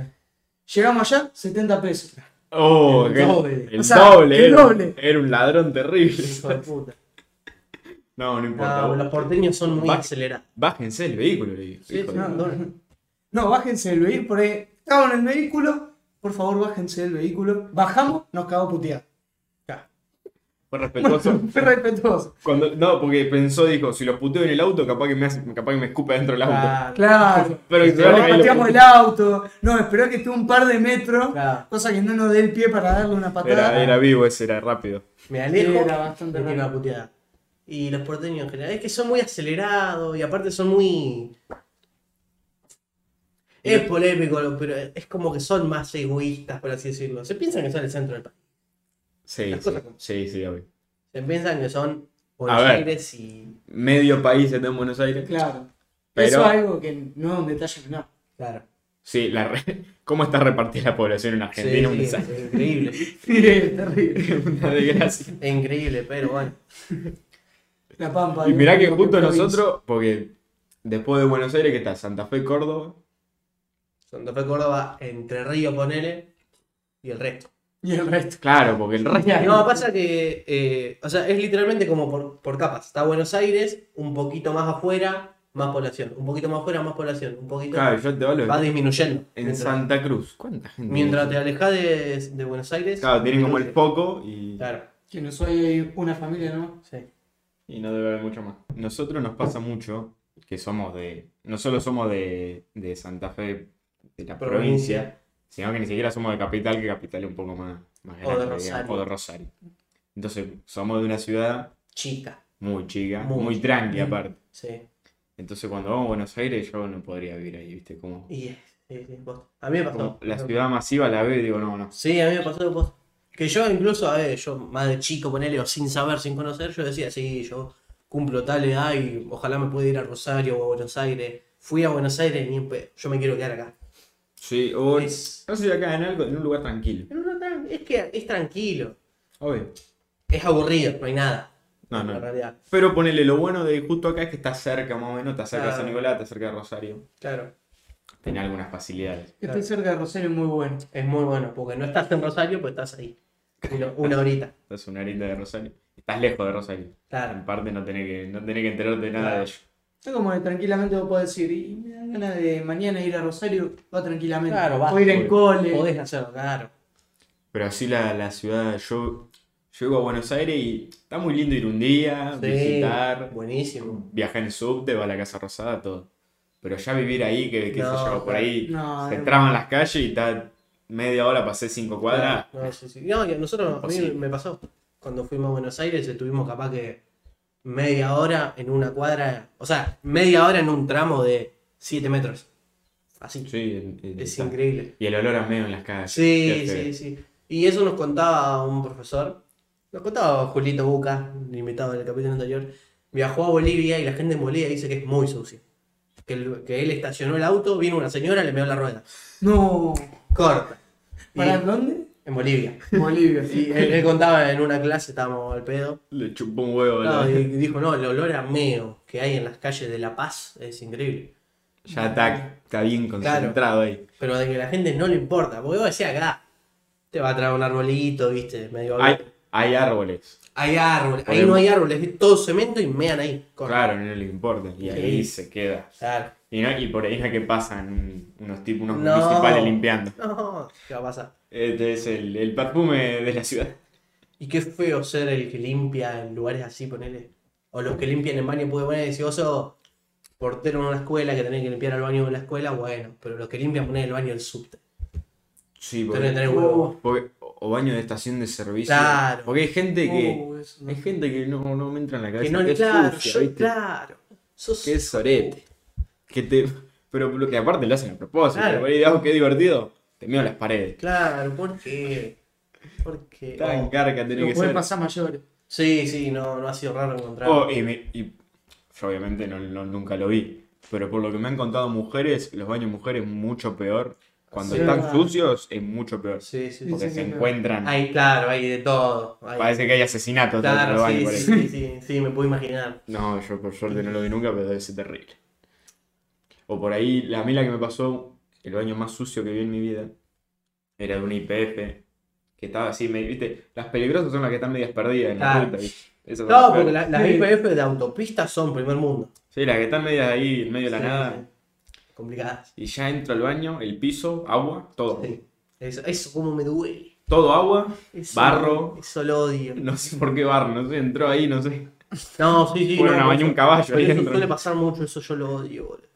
Llegamos allá, 70 pesos. Oh, El que- doble. El O sea, doble. el era, doble. era un ladrón terrible. Hijo de puta. No, no importa. No, los porteños son muy Va- acelerados. Bájense el vehículo, le digo. Sí, no, No, bájense del vehículo, por ahí. Estaban en el vehículo, por favor, bájense del vehículo. Bajamos, nos cagó putear. Fue respetuoso. Fue respetuoso. Cuando, no, porque pensó, dijo, si los puteo en el auto, capaz que me, hace- capaz que me escupe dentro del auto. Claro. Claro. Pero que pateamos el auto. No, esperó que esté un par de metros. Claro. Cosa que no nos dé el pie para darle una patada. Era, era vivo ese, era rápido. Me alejo Era bastante una puteada. Y los porteños en general es que son muy acelerados y aparte son muy. Es polémico, pero es como que son más egoístas, por así decirlo. Se piensan que son el centro del país. Sí, sí, como- sí, sí, obvio. Se piensan que son Buenos ver. Aires y. Medio país está en Buenos Aires. Claro. Pero- Eso es algo que no es un detalle menor. Claro. Sí, la re- ¿cómo está repartida la población en Argentina? Sí, Un sí, desastre. es increíble. Sí, es terrible. Una desgracia. Es increíble, pero bueno. La pampa. Y mirá que justo qué nosotros, porque después de Buenos Aires, que está Santa Fe, Córdoba, Santa Fe Córdoba, Entre Ríos, ponele, y el resto. Y el resto. claro, porque el resto. No, pasa que, eh, o sea, es literalmente como por, por capas. Está Buenos Aires, un poquito más afuera, más población. Un poquito más afuera, más población. Un poquito Claro, yo te hablo va disminuyendo. en mientras, Santa Cruz. ¿Cuánta gente? mientras te alejas de, de Buenos Aires. Claro, tienen como el foco y, Claro, Que no soy una familia, ¿no? sí. y no debe haber mucho más. Nosotros nos pasa mucho que somos de. No solo somos de, de Santa Fe, de la provincia, Provincia. sino que ni siquiera somos de capital, que capital es un poco más, más O de grande, Rosario. digamos, o de Rosario. Entonces, somos de una ciudad Chica. muy chica, Muy muy, tranqui aparte. Sí. Entonces, cuando vamos a Buenos Aires, yo no podría vivir ahí, ¿viste? Como. A mí me pasó. como la ciudad masiva la veo y digo, no, no. Sí, a mí me pasó de posta. Que yo incluso, a ver, yo más de chico, ponele, o sin saber, sin conocer, yo decía, sí, yo cumplo tal edad y ojalá me pueda ir a Rosario o a Buenos Aires. Fui a Buenos Aires y yo me quiero quedar acá. Sí, o Es, no sé, acá en algo, en un lugar tranquilo. en un hotel, es que es tranquilo. Obvio. Es aburrido, no hay nada. No, no. realidad. Pero ponele lo bueno de justo acá es que está cerca más o menos, está cerca de San. Nicolás, está cerca de Rosario. Claro. Tiene algunas facilidades. Que Claro. esté cerca de Rosario es muy bueno. Es muy bueno, porque no estás en Rosario, pues estás ahí. Una, una horita. Estás una horita de Rosario. Estás lejos de Rosario. Claro. En parte no tenés que, no tenés que enterarte de nada Claro. de ello. Es como que tranquilamente vos podés decir, y me da ganas de mañana ir a Rosario, va tranquilamente. Claro, va. O ir en cole. Podés hacerlo, claro. Pero así la, la ciudad, yo llego a Buenos Aires y está muy lindo ir un día, Sí, visitar, Buenísimo. viajar en subte, va a la Casa Rosada, todo. Pero ya vivir ahí, que, que No, sé yo, por ahí, No, se no. entraban las calles y está media hora, pasé cinco cuadras. No, sí, sí. No, y a nosotros, a mí me pasó. Cuando fuimos a Buenos Aires, estuvimos capaz que media hora en una cuadra. O sea, media hora en un tramo de 7 metros. Así. Sí, en- en- es está. increíble. Y el olor a meo en las calles. Sí, sí, sí. Y eso nos contaba un profesor. Nos contaba Julito Buca, el invitado del capítulo anterior. Viajó a Bolivia y la gente en Bolivia dice que es muy sucio. Que, el- que él estacionó el auto, vino una señora, le meó la rueda. No. Corta. Y- ¿Para dónde? En Bolivia. Bolivia. Y él, él contaba en una clase, estábamos al pedo. Le chupó un huevo. No, la- y dijo, no, el olor a meo que hay en las calles de La Paz es increíble. Ya está, está bien concentrado ahí. Pero de que a la gente no le importa. Porque vos decías acá, te va a traer un arbolito, viste, medio Hay, hay árboles. Hay árboles, ahí no hay árboles, es todo cemento y mean ahí. Claro, no le importa. Y ahí Sí. se queda. Claro. Y, no- y por ahí es que pasan un- unos tipos, unos No. municipales limpiando. No, ¿qué va a pasar? Este es el, el perfume de la ciudad. Y qué feo ser el que limpia en lugares así, ponele. O los que limpian en baño, puede poner, si vos sos portero en una escuela que tenés que limpiar el baño de la escuela, bueno. Pero los que limpian poner el baño del subte. Sí, Tenés que porque, tener huevo. porque- o baño de estación de servicio. Claro. Porque hay gente que. Uh, eso no. Hay gente que no, no me entra en la cabeza. Que no, que es claro, sucia, yo, ¿viste? claro. Sos Que es sorete. Que te. Pero lo que aparte lo hacen a propósito. Claro. Ahí, ah, qué divertido. Te meo las paredes. Claro, ¿por qué? ¿Por qué? Tan Oh. carga tiene que puede ser. pasar mayores. Sí, sí, no, no ha sido raro encontrar. Oh, y, me- y yo obviamente no, no- nunca lo vi. Pero por lo que me han contado mujeres, los baños mujeres mucho peor. Cuando Sí, están verdad. sucios es mucho peor. Sí, sí, Porque sí, se sí, encuentran. Hay, claro, hay de todo. Hay- Parece que hay asesinatos dentro del Claro, baño sí, por ahí. sí, sí, sí, sí, me puedo imaginar. No, yo por suerte no lo vi nunca, pero debe ser terrible. O por ahí, la- a mí la que me pasó, el baño más sucio que vi en mi vida, era de una IPF, que estaba así, me- viste, las peligrosas son las que están medias perdidas en la ruta, ¿viste? Esas son No, las porque la- las Sí. IPF de autopistas son primer mundo. Sí, las que están medias ahí, en medio de la Sí, nada, sí. Complicadas. y ya entro al baño, el piso, agua, todo. Sí. Eso, eso como me duele. Todo agua, Eso- Barro. Eso lo odio. no sé por qué bar, no sé, entró ahí, no sé. No, sí, sí. Fueron no, eso- un caballo ahí Eso suele pasar mucho, eso yo lo odio, boludo.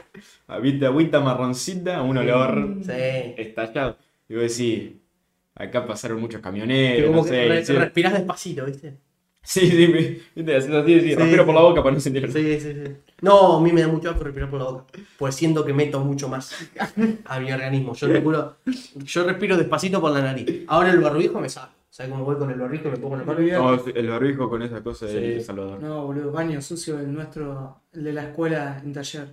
Viste, agüita marroncita, un olor Sí. estallado. Y vos decís, acá pasaron muchos camioneros, como no que sé. re- sí. respirás despacito, ¿viste? Sí, sí, me- viste, haces así, así, Sí, respiro por la boca para no sentir el Sí, sí, sí. No, a mí me da mucho asco respirar por la boca. Pues siento que meto mucho más a mi organismo. Yo respiro, yo respiro despacito por la nariz. Ahora el barbijo me sale. ¿Sabes cómo voy con el barbijo y me pongo en mano? Olvidate. No, el barbijo con esa cosa Sí. de Salvador. No, boludo, baño sucio el nuestro, el de la escuela en taller.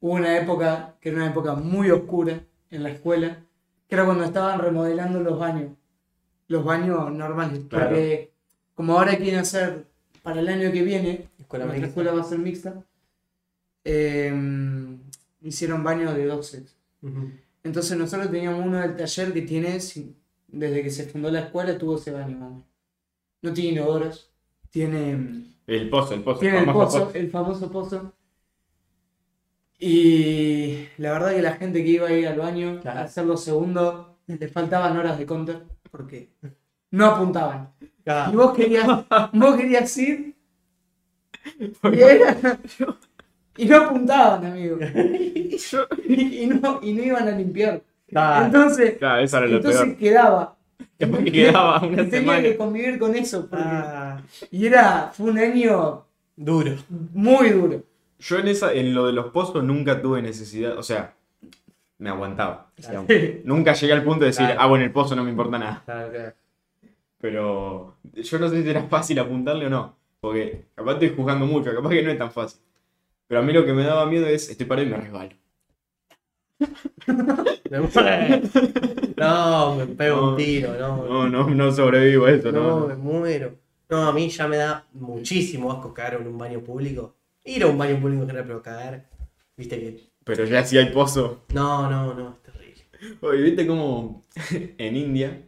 Hubo una época que era una época muy oscura en la escuela, que era cuando estaban remodelando los baños. Los baños normales. Claro. Porque como ahora quieren hacer para el año que viene, Escuela nuestra mixta. escuela va a ser mixta, eh, hicieron baños de. Ujú. Entonces nosotros teníamos uno del taller que tiene, desde que se fundó la escuela, tuvo ese baño. No tiene inodoros, tiene... El pozo, el pozo. Tiene el famoso pozo, el famoso pozo. Y la verdad que la gente que iba a ir al baño Claro. a hacer los segundos, le faltaban horas de counter porque no apuntaban. Y vos querías, vos querías ir y, era- y no apuntaban, amigo. Y, y no, y no iban a limpiar. Entonces, eso era lo entonces peor. quedaba. Después que quedaba una Tenía semana. que convivir con eso. porque- ah, Y era, fue un año duro. muy duro. Yo en esa, en lo de los pozos nunca tuve necesidad, o sea, me aguantaba. Nunca llegué al punto de decir, Claro. ah, bueno, el pozo no me importa nada. Claro, claro. Pero yo no sé si era fácil apuntarle o no. Porque capaz estoy juzgando mucho, capaz que no es tan fácil. Pero a mí lo que me daba miedo es, estoy parado y me resbalo. No, me pego No. un tiro, no. No, no, no sobrevivo a eso, No, no. me muero. No, a mí ya me da muchísimo asco cagar en un baño público. Ir a un baño público en general, pero cagar. Viste que. Pero ya si hay pozo. No, no, no, es terrible. Oye, ¿viste cómo en India?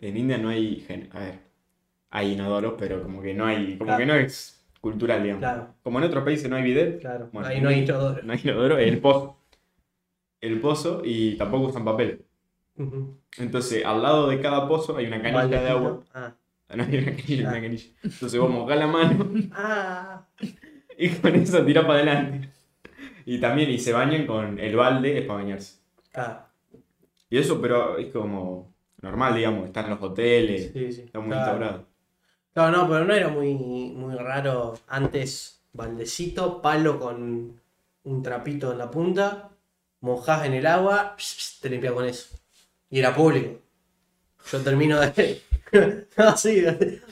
En India no hay. A ver, hay inodoros, pero como que no hay. Como Claro. que no es cultural, digamos. Claro, Como en otros países no hay bidet, claro. Bueno, Ahí no hay inodoro. no hay inodoro, es el pozo. El pozo y tampoco usan papel. Entonces, al lado de cada pozo hay una canilla de agua. Ah. Ah, No hay una canilla, Ah. una canilla. Entonces vos mojás la mano Ah. Y con eso tirás para adelante. Y también, y se bañan con el balde, es para bañarse. Claro. Y eso, pero es como normal, digamos, están en los hoteles, Sí, sí. está muy Claro. instaurado. Claro, no, pero no era muy, muy raro antes baldecito, palo con un trapito en la punta, mojás en el agua, te limpias con eso. Y era público. Yo termino de. no, sí,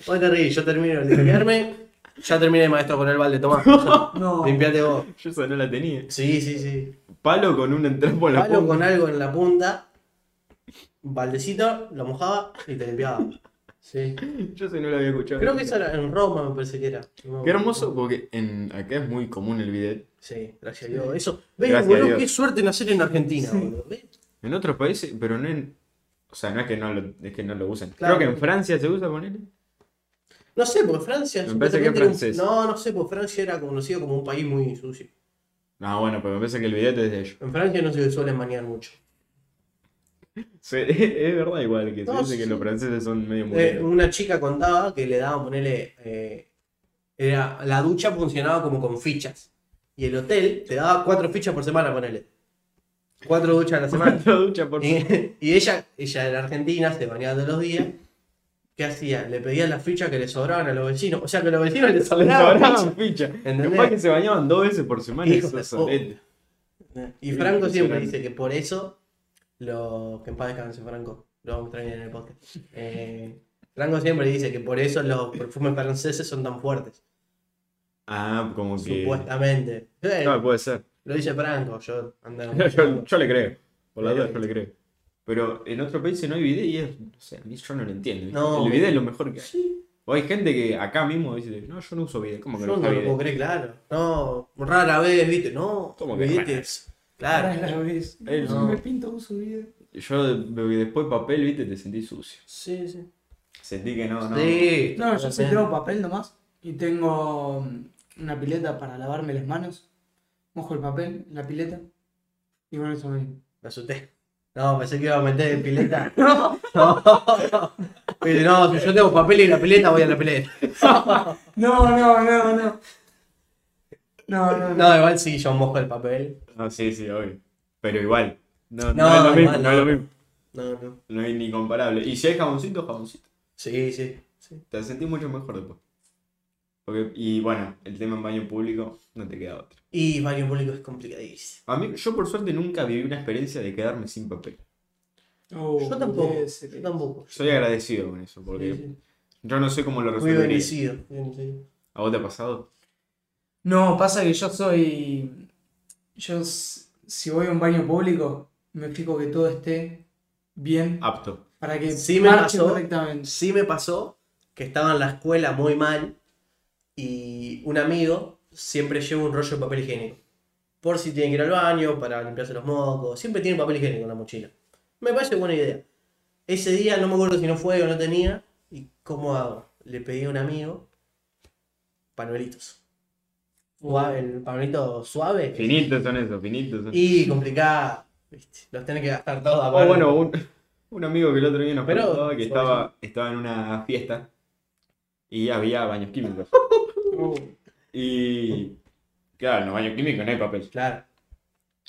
vos te reís, yo termino de limpiarme, ya terminé maestro con el balde, tomá. No. Limpiate vos. Yo esa no la tenía. Sí, sí, sí. Palo con un trapo en la Palo punta. con algo en la punta, baldecito, lo mojaba y te limpiaba. Sí. Yo eso no lo había escuchado. Creo que eso era en Roma, me parece que era. No, Qué hermoso, porque en, acá es muy común el bidet. Sí, gracias a Dios. Eso, ves, Gracias a boludo, Dios. qué suerte nacer en Argentina, boludo. ¿ves? En otros países, pero no en. O sea, no es que no lo, es que no lo usen. Claro. Creo que en Francia se usa con él. No sé, porque Francia. Me parece que es un- francés. No, no sé, porque Francia era conocido como un país muy sucio. No, bueno, pero me parece que el bidet es de ellos. En Francia no se suelen bañar mucho. Sí, es verdad igual que se dice que los franceses son medio Eh, muleros. una chica contaba que le daban, ponerle. era, la ducha funcionaba como con fichas. Y el hotel te daba cuatro fichas por semana, ponele. Cuatro duchas a la semana. Cuatro duchas por Y, y ella, ella era argentina, se bañaba todos los días. ¿Qué hacía? Le pedían las fichas que le sobraban a los vecinos. O sea que a los vecinos les Les sobraban sobraban fichas. que se bañaban dos veces por semana. Hijo Eso. Y Franco siempre dice que por eso, lo, que en paz descanse Franco, lo vamos a extrañar en el podcast. Eh, Franco siempre dice que por eso los perfumes franceses son tan fuertes, Ah, como que. supuestamente. Eh, No, puede ser. Lo dice Franco, yo ando- Yo, yo le creo. Por la duda, yo le creo. Pero en otro país no hay bidet y es. No sé, a mí yo no lo entiendo. ¿viste? No. El bidet es lo mejor que hay. Sí, O hay gente que acá mismo dice, no, yo no uso bidet. ¿Cómo que yo no lo bidet? puedo creer, claro. No, rara vez, viste, no. ¿Cómo que rara? Claro. la vez. Él- No. Me pinto un subido. Yo después papel, viste, te sentí sucio. Sí, sí. Sentí que no, no. Sí, No, yo sí totalmente. tengo papel nomás. Y tengo mm, una pileta para lavarme las manos. Mojo el papel en la pileta. Y con eso me. Me asusté. No, pensé que iba a meter en pileta. No, Pero no, si yo tengo papel y la pileta, voy a la pileta. no, no, no. No, no, no. No, igual sí, yo mojo el papel. No, sí, sí, obvio. Pero igual. No, no, No, es lo mismo, igual no es no. lo mismo. No, no. No hay ni comparable. Y si hay jaboncito, jaboncito. Sí, sí. sí. Te sentís mucho mejor después. Porque, y bueno, el tema en baño público no te queda otro. Y baño público es complicadísimo. A mí, yo por suerte nunca viví una experiencia de quedarme sin papel. Oh, yo tampoco. ese- Yo tampoco. Soy agradecido con eso, porque Sí, sí. yo no sé cómo lo Muy resolvería. muy bendecido. ¿A vos te ha pasado? No, pasa que yo soy. Yo, si voy a un baño público, me fijo que todo esté bien Apto. para que Sí me marche pasó. correctamente. Sí me pasó que estaba en la escuela muy mal y un amigo siempre lleva un rollo de papel higiénico. Por si tiene que ir al baño, para limpiarse los mocos. Siempre tiene papel higiénico en la mochila. Me parece buena idea. Ese día no me acuerdo si no fue o no tenía. ¿Y cómo hago? Le pedí a un amigo panuelitos. Suave, el panuelito suave. Finitos son esos, finitos son. Y complicado. ¿viste? Los tenés que gastar todos O aparte. bueno, un, un amigo que el otro día nos Pero- que estaba, estaba en una fiesta y había baños químicos. Y claro, en los baños químicos no hay papel. Claro.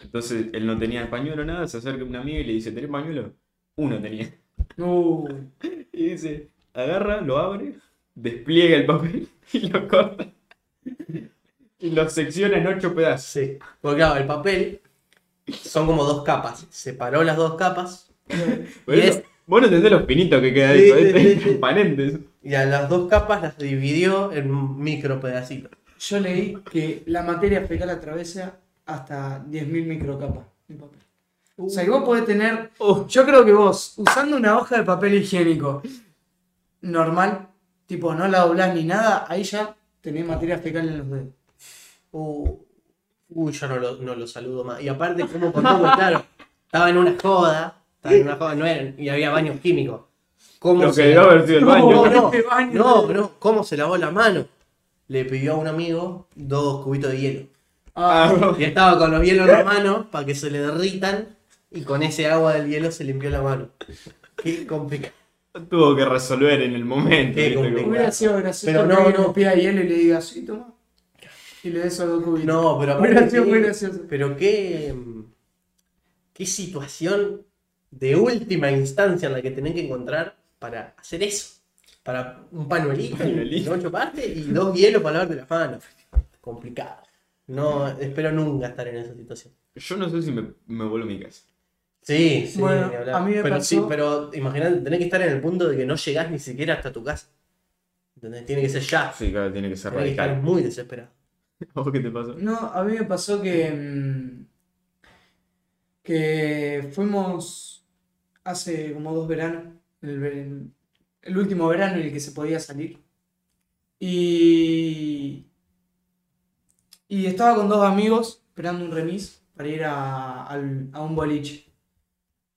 Entonces él no tenía el pañuelo, nada, se acerca un amigo y le dice, ¿tenés pañuelo? Uno tenía. Y dice, agarra, lo abre, despliega el papel y lo corta. Y lo secciona en ocho pedazos. Sí. Porque claro, el papel son como dos capas. Separó las dos capas Y es- Vos no entendés los pinitos que queda Sí, eso, sí, ¿viste? sí, sí. transparentes. y a las dos capas las dividió en micro pedacitos. yo leí que la materia fecal atraviesa hasta 10.000 microcapas de papel. O sea, que vos podés tener. Oh, Yo creo que vos, usando una hoja de papel higiénico normal, tipo no la doblás ni nada, ahí ya tenés materia fecal en los dedos. Uh, uy, yo no lo, no lo saludo más. Y aparte, como pues, claro, estaba en una joda, estaba en una joda, no era, y había baños químicos. ¿Cómo lo que se debió haber sido el baño. No, no, Este baño. no, no, ¿cómo se lavó la mano? le pidió a un amigo dos cubitos de hielo. Ah, Y estaba con los hielos en la mano para que se le derritan y con ese agua del hielo se limpió la mano. Qué complicado. Tuvo que resolver en el momento. Qué ¿viste? complicado. hubiera sido gracioso Pero no, no. pida hielo y le diga, sí, toma. Y le des esos dos cubitos. No, pero Hubiera aparte sido qué- muy gracioso. Pero qué, qué situación de última instancia en la que tenés que encontrar para hacer eso. Para un panuelito, Panuelito. en ocho partes y dos hielos para lavarte las manos. Complicado. No, espero nunca estar en esa situación. Yo no sé si me, me vuelvo a mi casa. Sí, sí, Bueno, a mí me pero pasó- sí, pero imagínate, tenés que estar en el punto de que no llegás ni siquiera hasta tu casa. ¿Entendés? Tiene que ser ya. Sí, claro, tiene que ser Tenés que estar radical. muy desesperado. ¿A vos qué te pasó? No, a mí me pasó que. mm, que fuimos hace como dos veranos. El, último verano en el que se podía salir. Y. Y estaba con dos amigos esperando un remis para ir a, un boliche.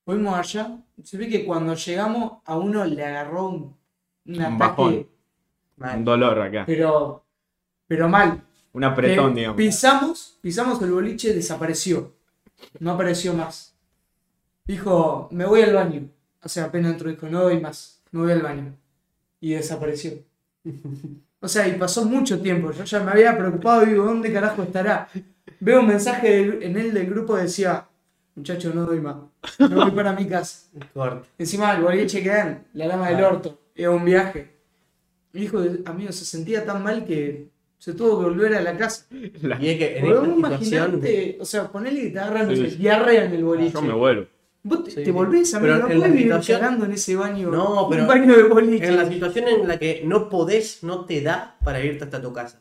Fuimos allá. Se ve que cuando llegamos a uno le agarró un, un ataque. bajón. Mal. Un dolor acá. Pero. Pero mal. Un apretón, Que digamos. Pisamos, pisamos el boliche, desapareció. No apareció más. Dijo, me voy al baño. O sea, apenas entró, dijo, no doy más, me voy al baño. Y desapareció. O sea, y pasó mucho tiempo. Yo ya me había preocupado y digo, ¿dónde carajo estará? Veo un mensaje del- en él del grupo que decía, muchacho, no doy más. Me voy para mi casa. Encima el boliche queda la lama del orto. Era un viaje. Y dijo, amigo, se sentía tan mal que se tuvo que volver a la casa. La- Y es que en Boludo, esta vos situación. imaginate, o sea, ponele que te agarran, Sí. diarrea en el boliche. Yo me vuelvo. Vos te, Sí, te volvés, amigo, Pero no en la puedes vivir situación- cagando en ese baño. No, pero Un baño de boliche. En la situación en la que no podés, no te da para irte hasta tu casa.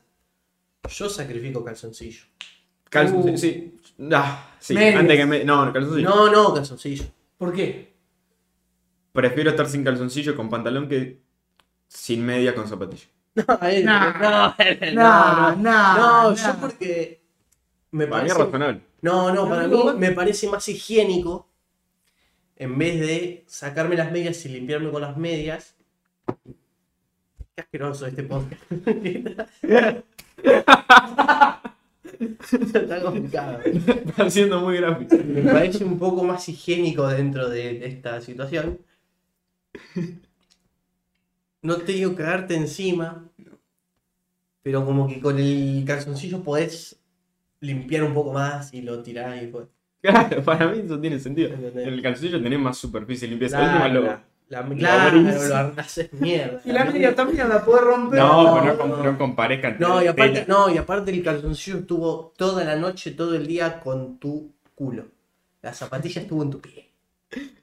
Yo sacrifico calzoncillo. Calzoncillo, Uh. sí. Ah, sí. Medias. Antes que me. No, calzoncillo. No, no, calzoncillo. ¿Por qué? Prefiero estar sin calzoncillo con pantalón que sin media con zapatillo. Ahí- Nah. no, no, no. nah, No, nah. yo porque me Para mí parece. es razonable. No, no, para No, mí no. me parece más higiénico en vez de sacarme las medias y limpiarme con las medias. Qué asqueroso este podcast. Está complicado. Está siendo muy gráfico. Me parece un poco más higiénico dentro de esta situación. No te digo cagarte encima, pero como que con el calzoncillo podés limpiar un poco más y lo tirás y pues. Claro, para mí eso tiene sentido. ¿Entendés? En el calzoncillo tenés más superficie limpieza. Claro, Última lo- la- la- claro, abrís. lo haces mierda. Y la media también la podés romper. No, No, pero no, no. no comparezcan. No, y aparte, tela. no, y aparte el calzoncillo estuvo toda la noche, todo el día con tu culo. La zapatilla estuvo en tu pie.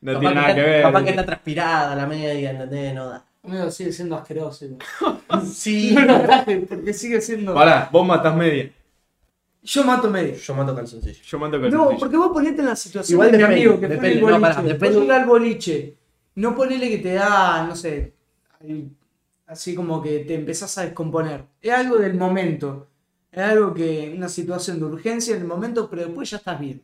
No Capaz tiene nada está- que ver. Capaz que está transpirada la media, ¿entendés? No da. Amigo, sigue siendo asqueroso. Sí. No lo porque sigue siendo. Pará, vos matás media. Yo mato medio. Yo mato calzoncillo. Yo mato calzoncillo. No, porque vos ponete en la situación Igual de mi amigo que fue el no, boliche. Vos llegás al boliche, no ponele que te da, no sé, así como que te empezás a descomponer. Es algo del momento. Es algo que, una situación de urgencia en el momento, pero después ya estás bien.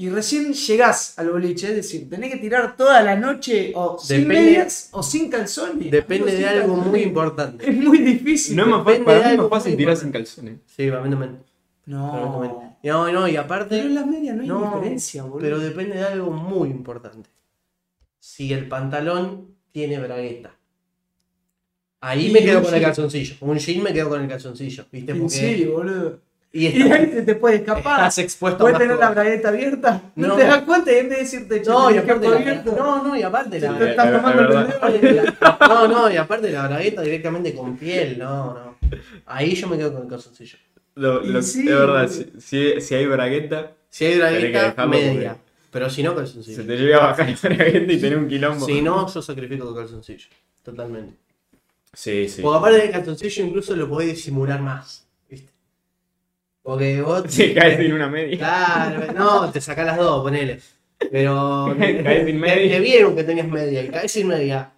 Y recién llegás al boliche, es decir, tenés que tirar toda la noche o sin Depende- medias o sin calzones. Depende de algo muy importante. Es muy difícil. No es más para mí es algo más fácil tirar sin calzones. Sí, para mí también. No. Para mí también. No, no, y aparte. Pero en las medias no hay No, diferencia, boludo. Pero depende de algo muy importante. Si el pantalón tiene bragueta. Ahí Y me quedo con el calzoncillo. Un jean me quedo con el calzoncillo. ¿Viste? En Porque- serio, boludo. Y, ahí se te puede escapar. estás expuesto a Puedes tener la bragueta abierta. No, No. te das cuenta y en vez de decirte, No, y aparte la, abierto. no, no, y aparte la, el la- no, no, y aparte la bragueta directamente con piel, no, no. Ahí yo me quedo con el calzoncillo. Lo, Y lo- sí, es verdad, si, si, si hay bragueta, Si hay bragueta, media. porque- Pero si no, se calzoncillo. te llega a bajar la bragueta y tenés un quilombo. Si no, yo sacrifico con calzoncillo. Totalmente. Sí, sí. Porque aparte del calzoncillo incluso lo podés disimular más. ¿Viste? Porque vos. Si caes sin una media. Claro, no, te sacás las dos, ponele. Pero. Caes sin media. Te, te vieron que tenías media y caes sin media.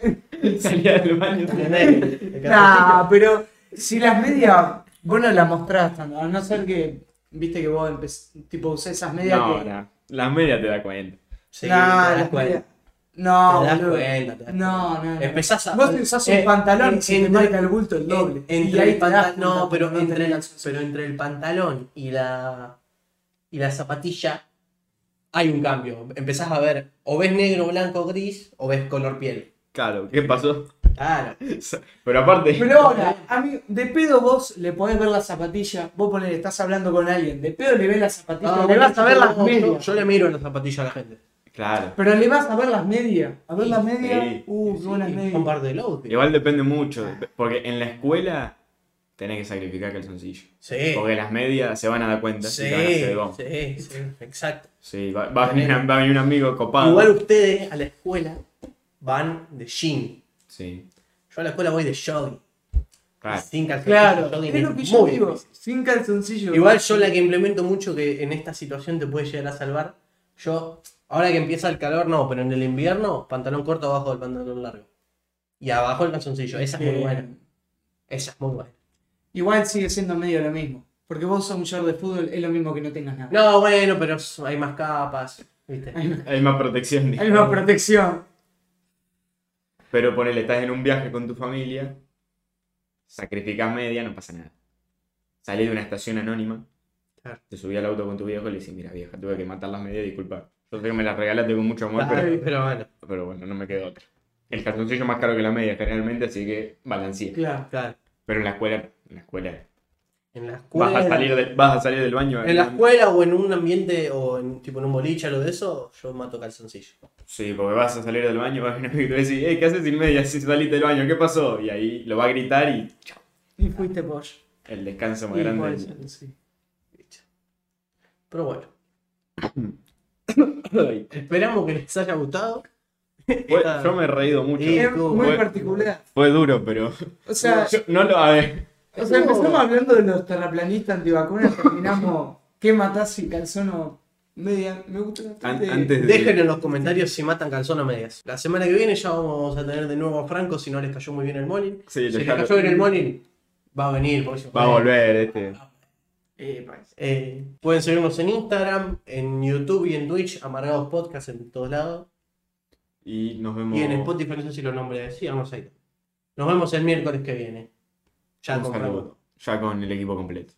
Salía del baño. Nah, pero si las medias vos no las mostrás tanto, a no ser que, viste que vos empecé, tipo usás esas medias No, que... no. Las medias te da cuenta. Sí, Nah, te das las cuenta. medias, No, te das boludo. cuenta. te das No, cuenta. no, no. Empezás a. Vos te usás un eh, pantalón y se te entre- marca el bulto el doble. en- Y entre ahí el te das panta- cuenta no, pero entre, el, pero entre el pantalón y la, y la zapatilla hay un cambio. Empezás a ver, o ves negro, blanco, gris, o ves color piel. Claro, ¿qué pasó? Claro. Pero aparte. Pero ahora, amigo, de pedo vos le podés ver la zapatilla, vos ponele, estás hablando con alguien, de pedo le ves la zapatilla, Ah, le vas a ver las medias. Yo, le miro la zapatilla a la gente. Claro. Pero le vas a ver las medias. A ver las medias. Sí, uh, qué buenas Sí, medias. Son parte del outfit. Igual depende mucho. Porque en la escuela tenés que sacrificar calzoncillo. Sí. Porque las medias se van a dar cuenta Sí, van a hacer de sí, sí, exacto. Sí, va, va a venir, va a venir un amigo copado. Igual ustedes a la escuela van de jean. Sí, Yo a la escuela voy de jogging. claro. Sin calzoncillo. Claro, jogging es lo que yo digo. difícil. Sin calzoncillo. Igual yo la que implemento mucho que en esta situación te puede llegar a salvar. Yo, ahora que empieza el calor, no, pero en el invierno, pantalón corto abajo del pantalón largo. Y abajo el calzoncillo. Esa es muy Bien. buena. Esa es muy buena. Igual sigue siendo medio lo mismo. Porque vos sos un short de fútbol, es lo mismo que no tengas nada. No, bueno, pero hay más capas. ¿Viste? Hay, más- Hay más protección. hay más protección. Pero ponele, estás en un viaje con tu familia, sacrificás media, no pasa nada. Salís de una estación anónima, Claro. te subí al auto con tu viejo y le decís, mira vieja, tuve que matar las medias, disculpa. Yo sé que me las regalaste con mucho amor, Ay, pero, pero bueno, pero bueno, no me quedó otra. El calzoncillo es más caro que la media generalmente, así que balancea. Claro. claro. Pero en la escuela, en la escuela, En la escuela. vas a salir del, vas a salir del baño. En la escuela o en un ambiente o en tipo en un boliche o lo de eso, yo mato calzoncillo. Sí, porque vas a salir del baño, vas a venir y te vas a decir, hey, ¿qué haces sin medias si saliste del baño? ¿Qué pasó? Y ahí lo va a gritar y chao. Y fuiste pollo. El descanso más Y grande. sí. Pero bueno, esperamos que les haya gustado. fue- Esta- yo me he reído mucho. Sí, Es estuvo- muy fue- particular. Fue duro, pero. O sea, Yo- no lo. A ver. o sea, empezamos hablando de los terraplanistas antivacunas, terminamos ¿qué matás si calzón o media? Me gusta An- bastante. antes de. Dejen en los comentarios si matan calzón o medias. La semana que viene ya vamos a tener de nuevo a Franco si no les cayó muy bien el Molin. Sí, Si les cayó bien el Molin, va a venir. por eso- Va a volver este. Eh. Eh, pueden seguirnos en Instagram, en YouTube y en Twitch, Amargados Podcast en todos lados. Y nos vemos. Y en Spotify, no sé si lo nombré, sí, vamos ahí. Nos vemos el miércoles que viene. Ya con. Ya con el equipo completo.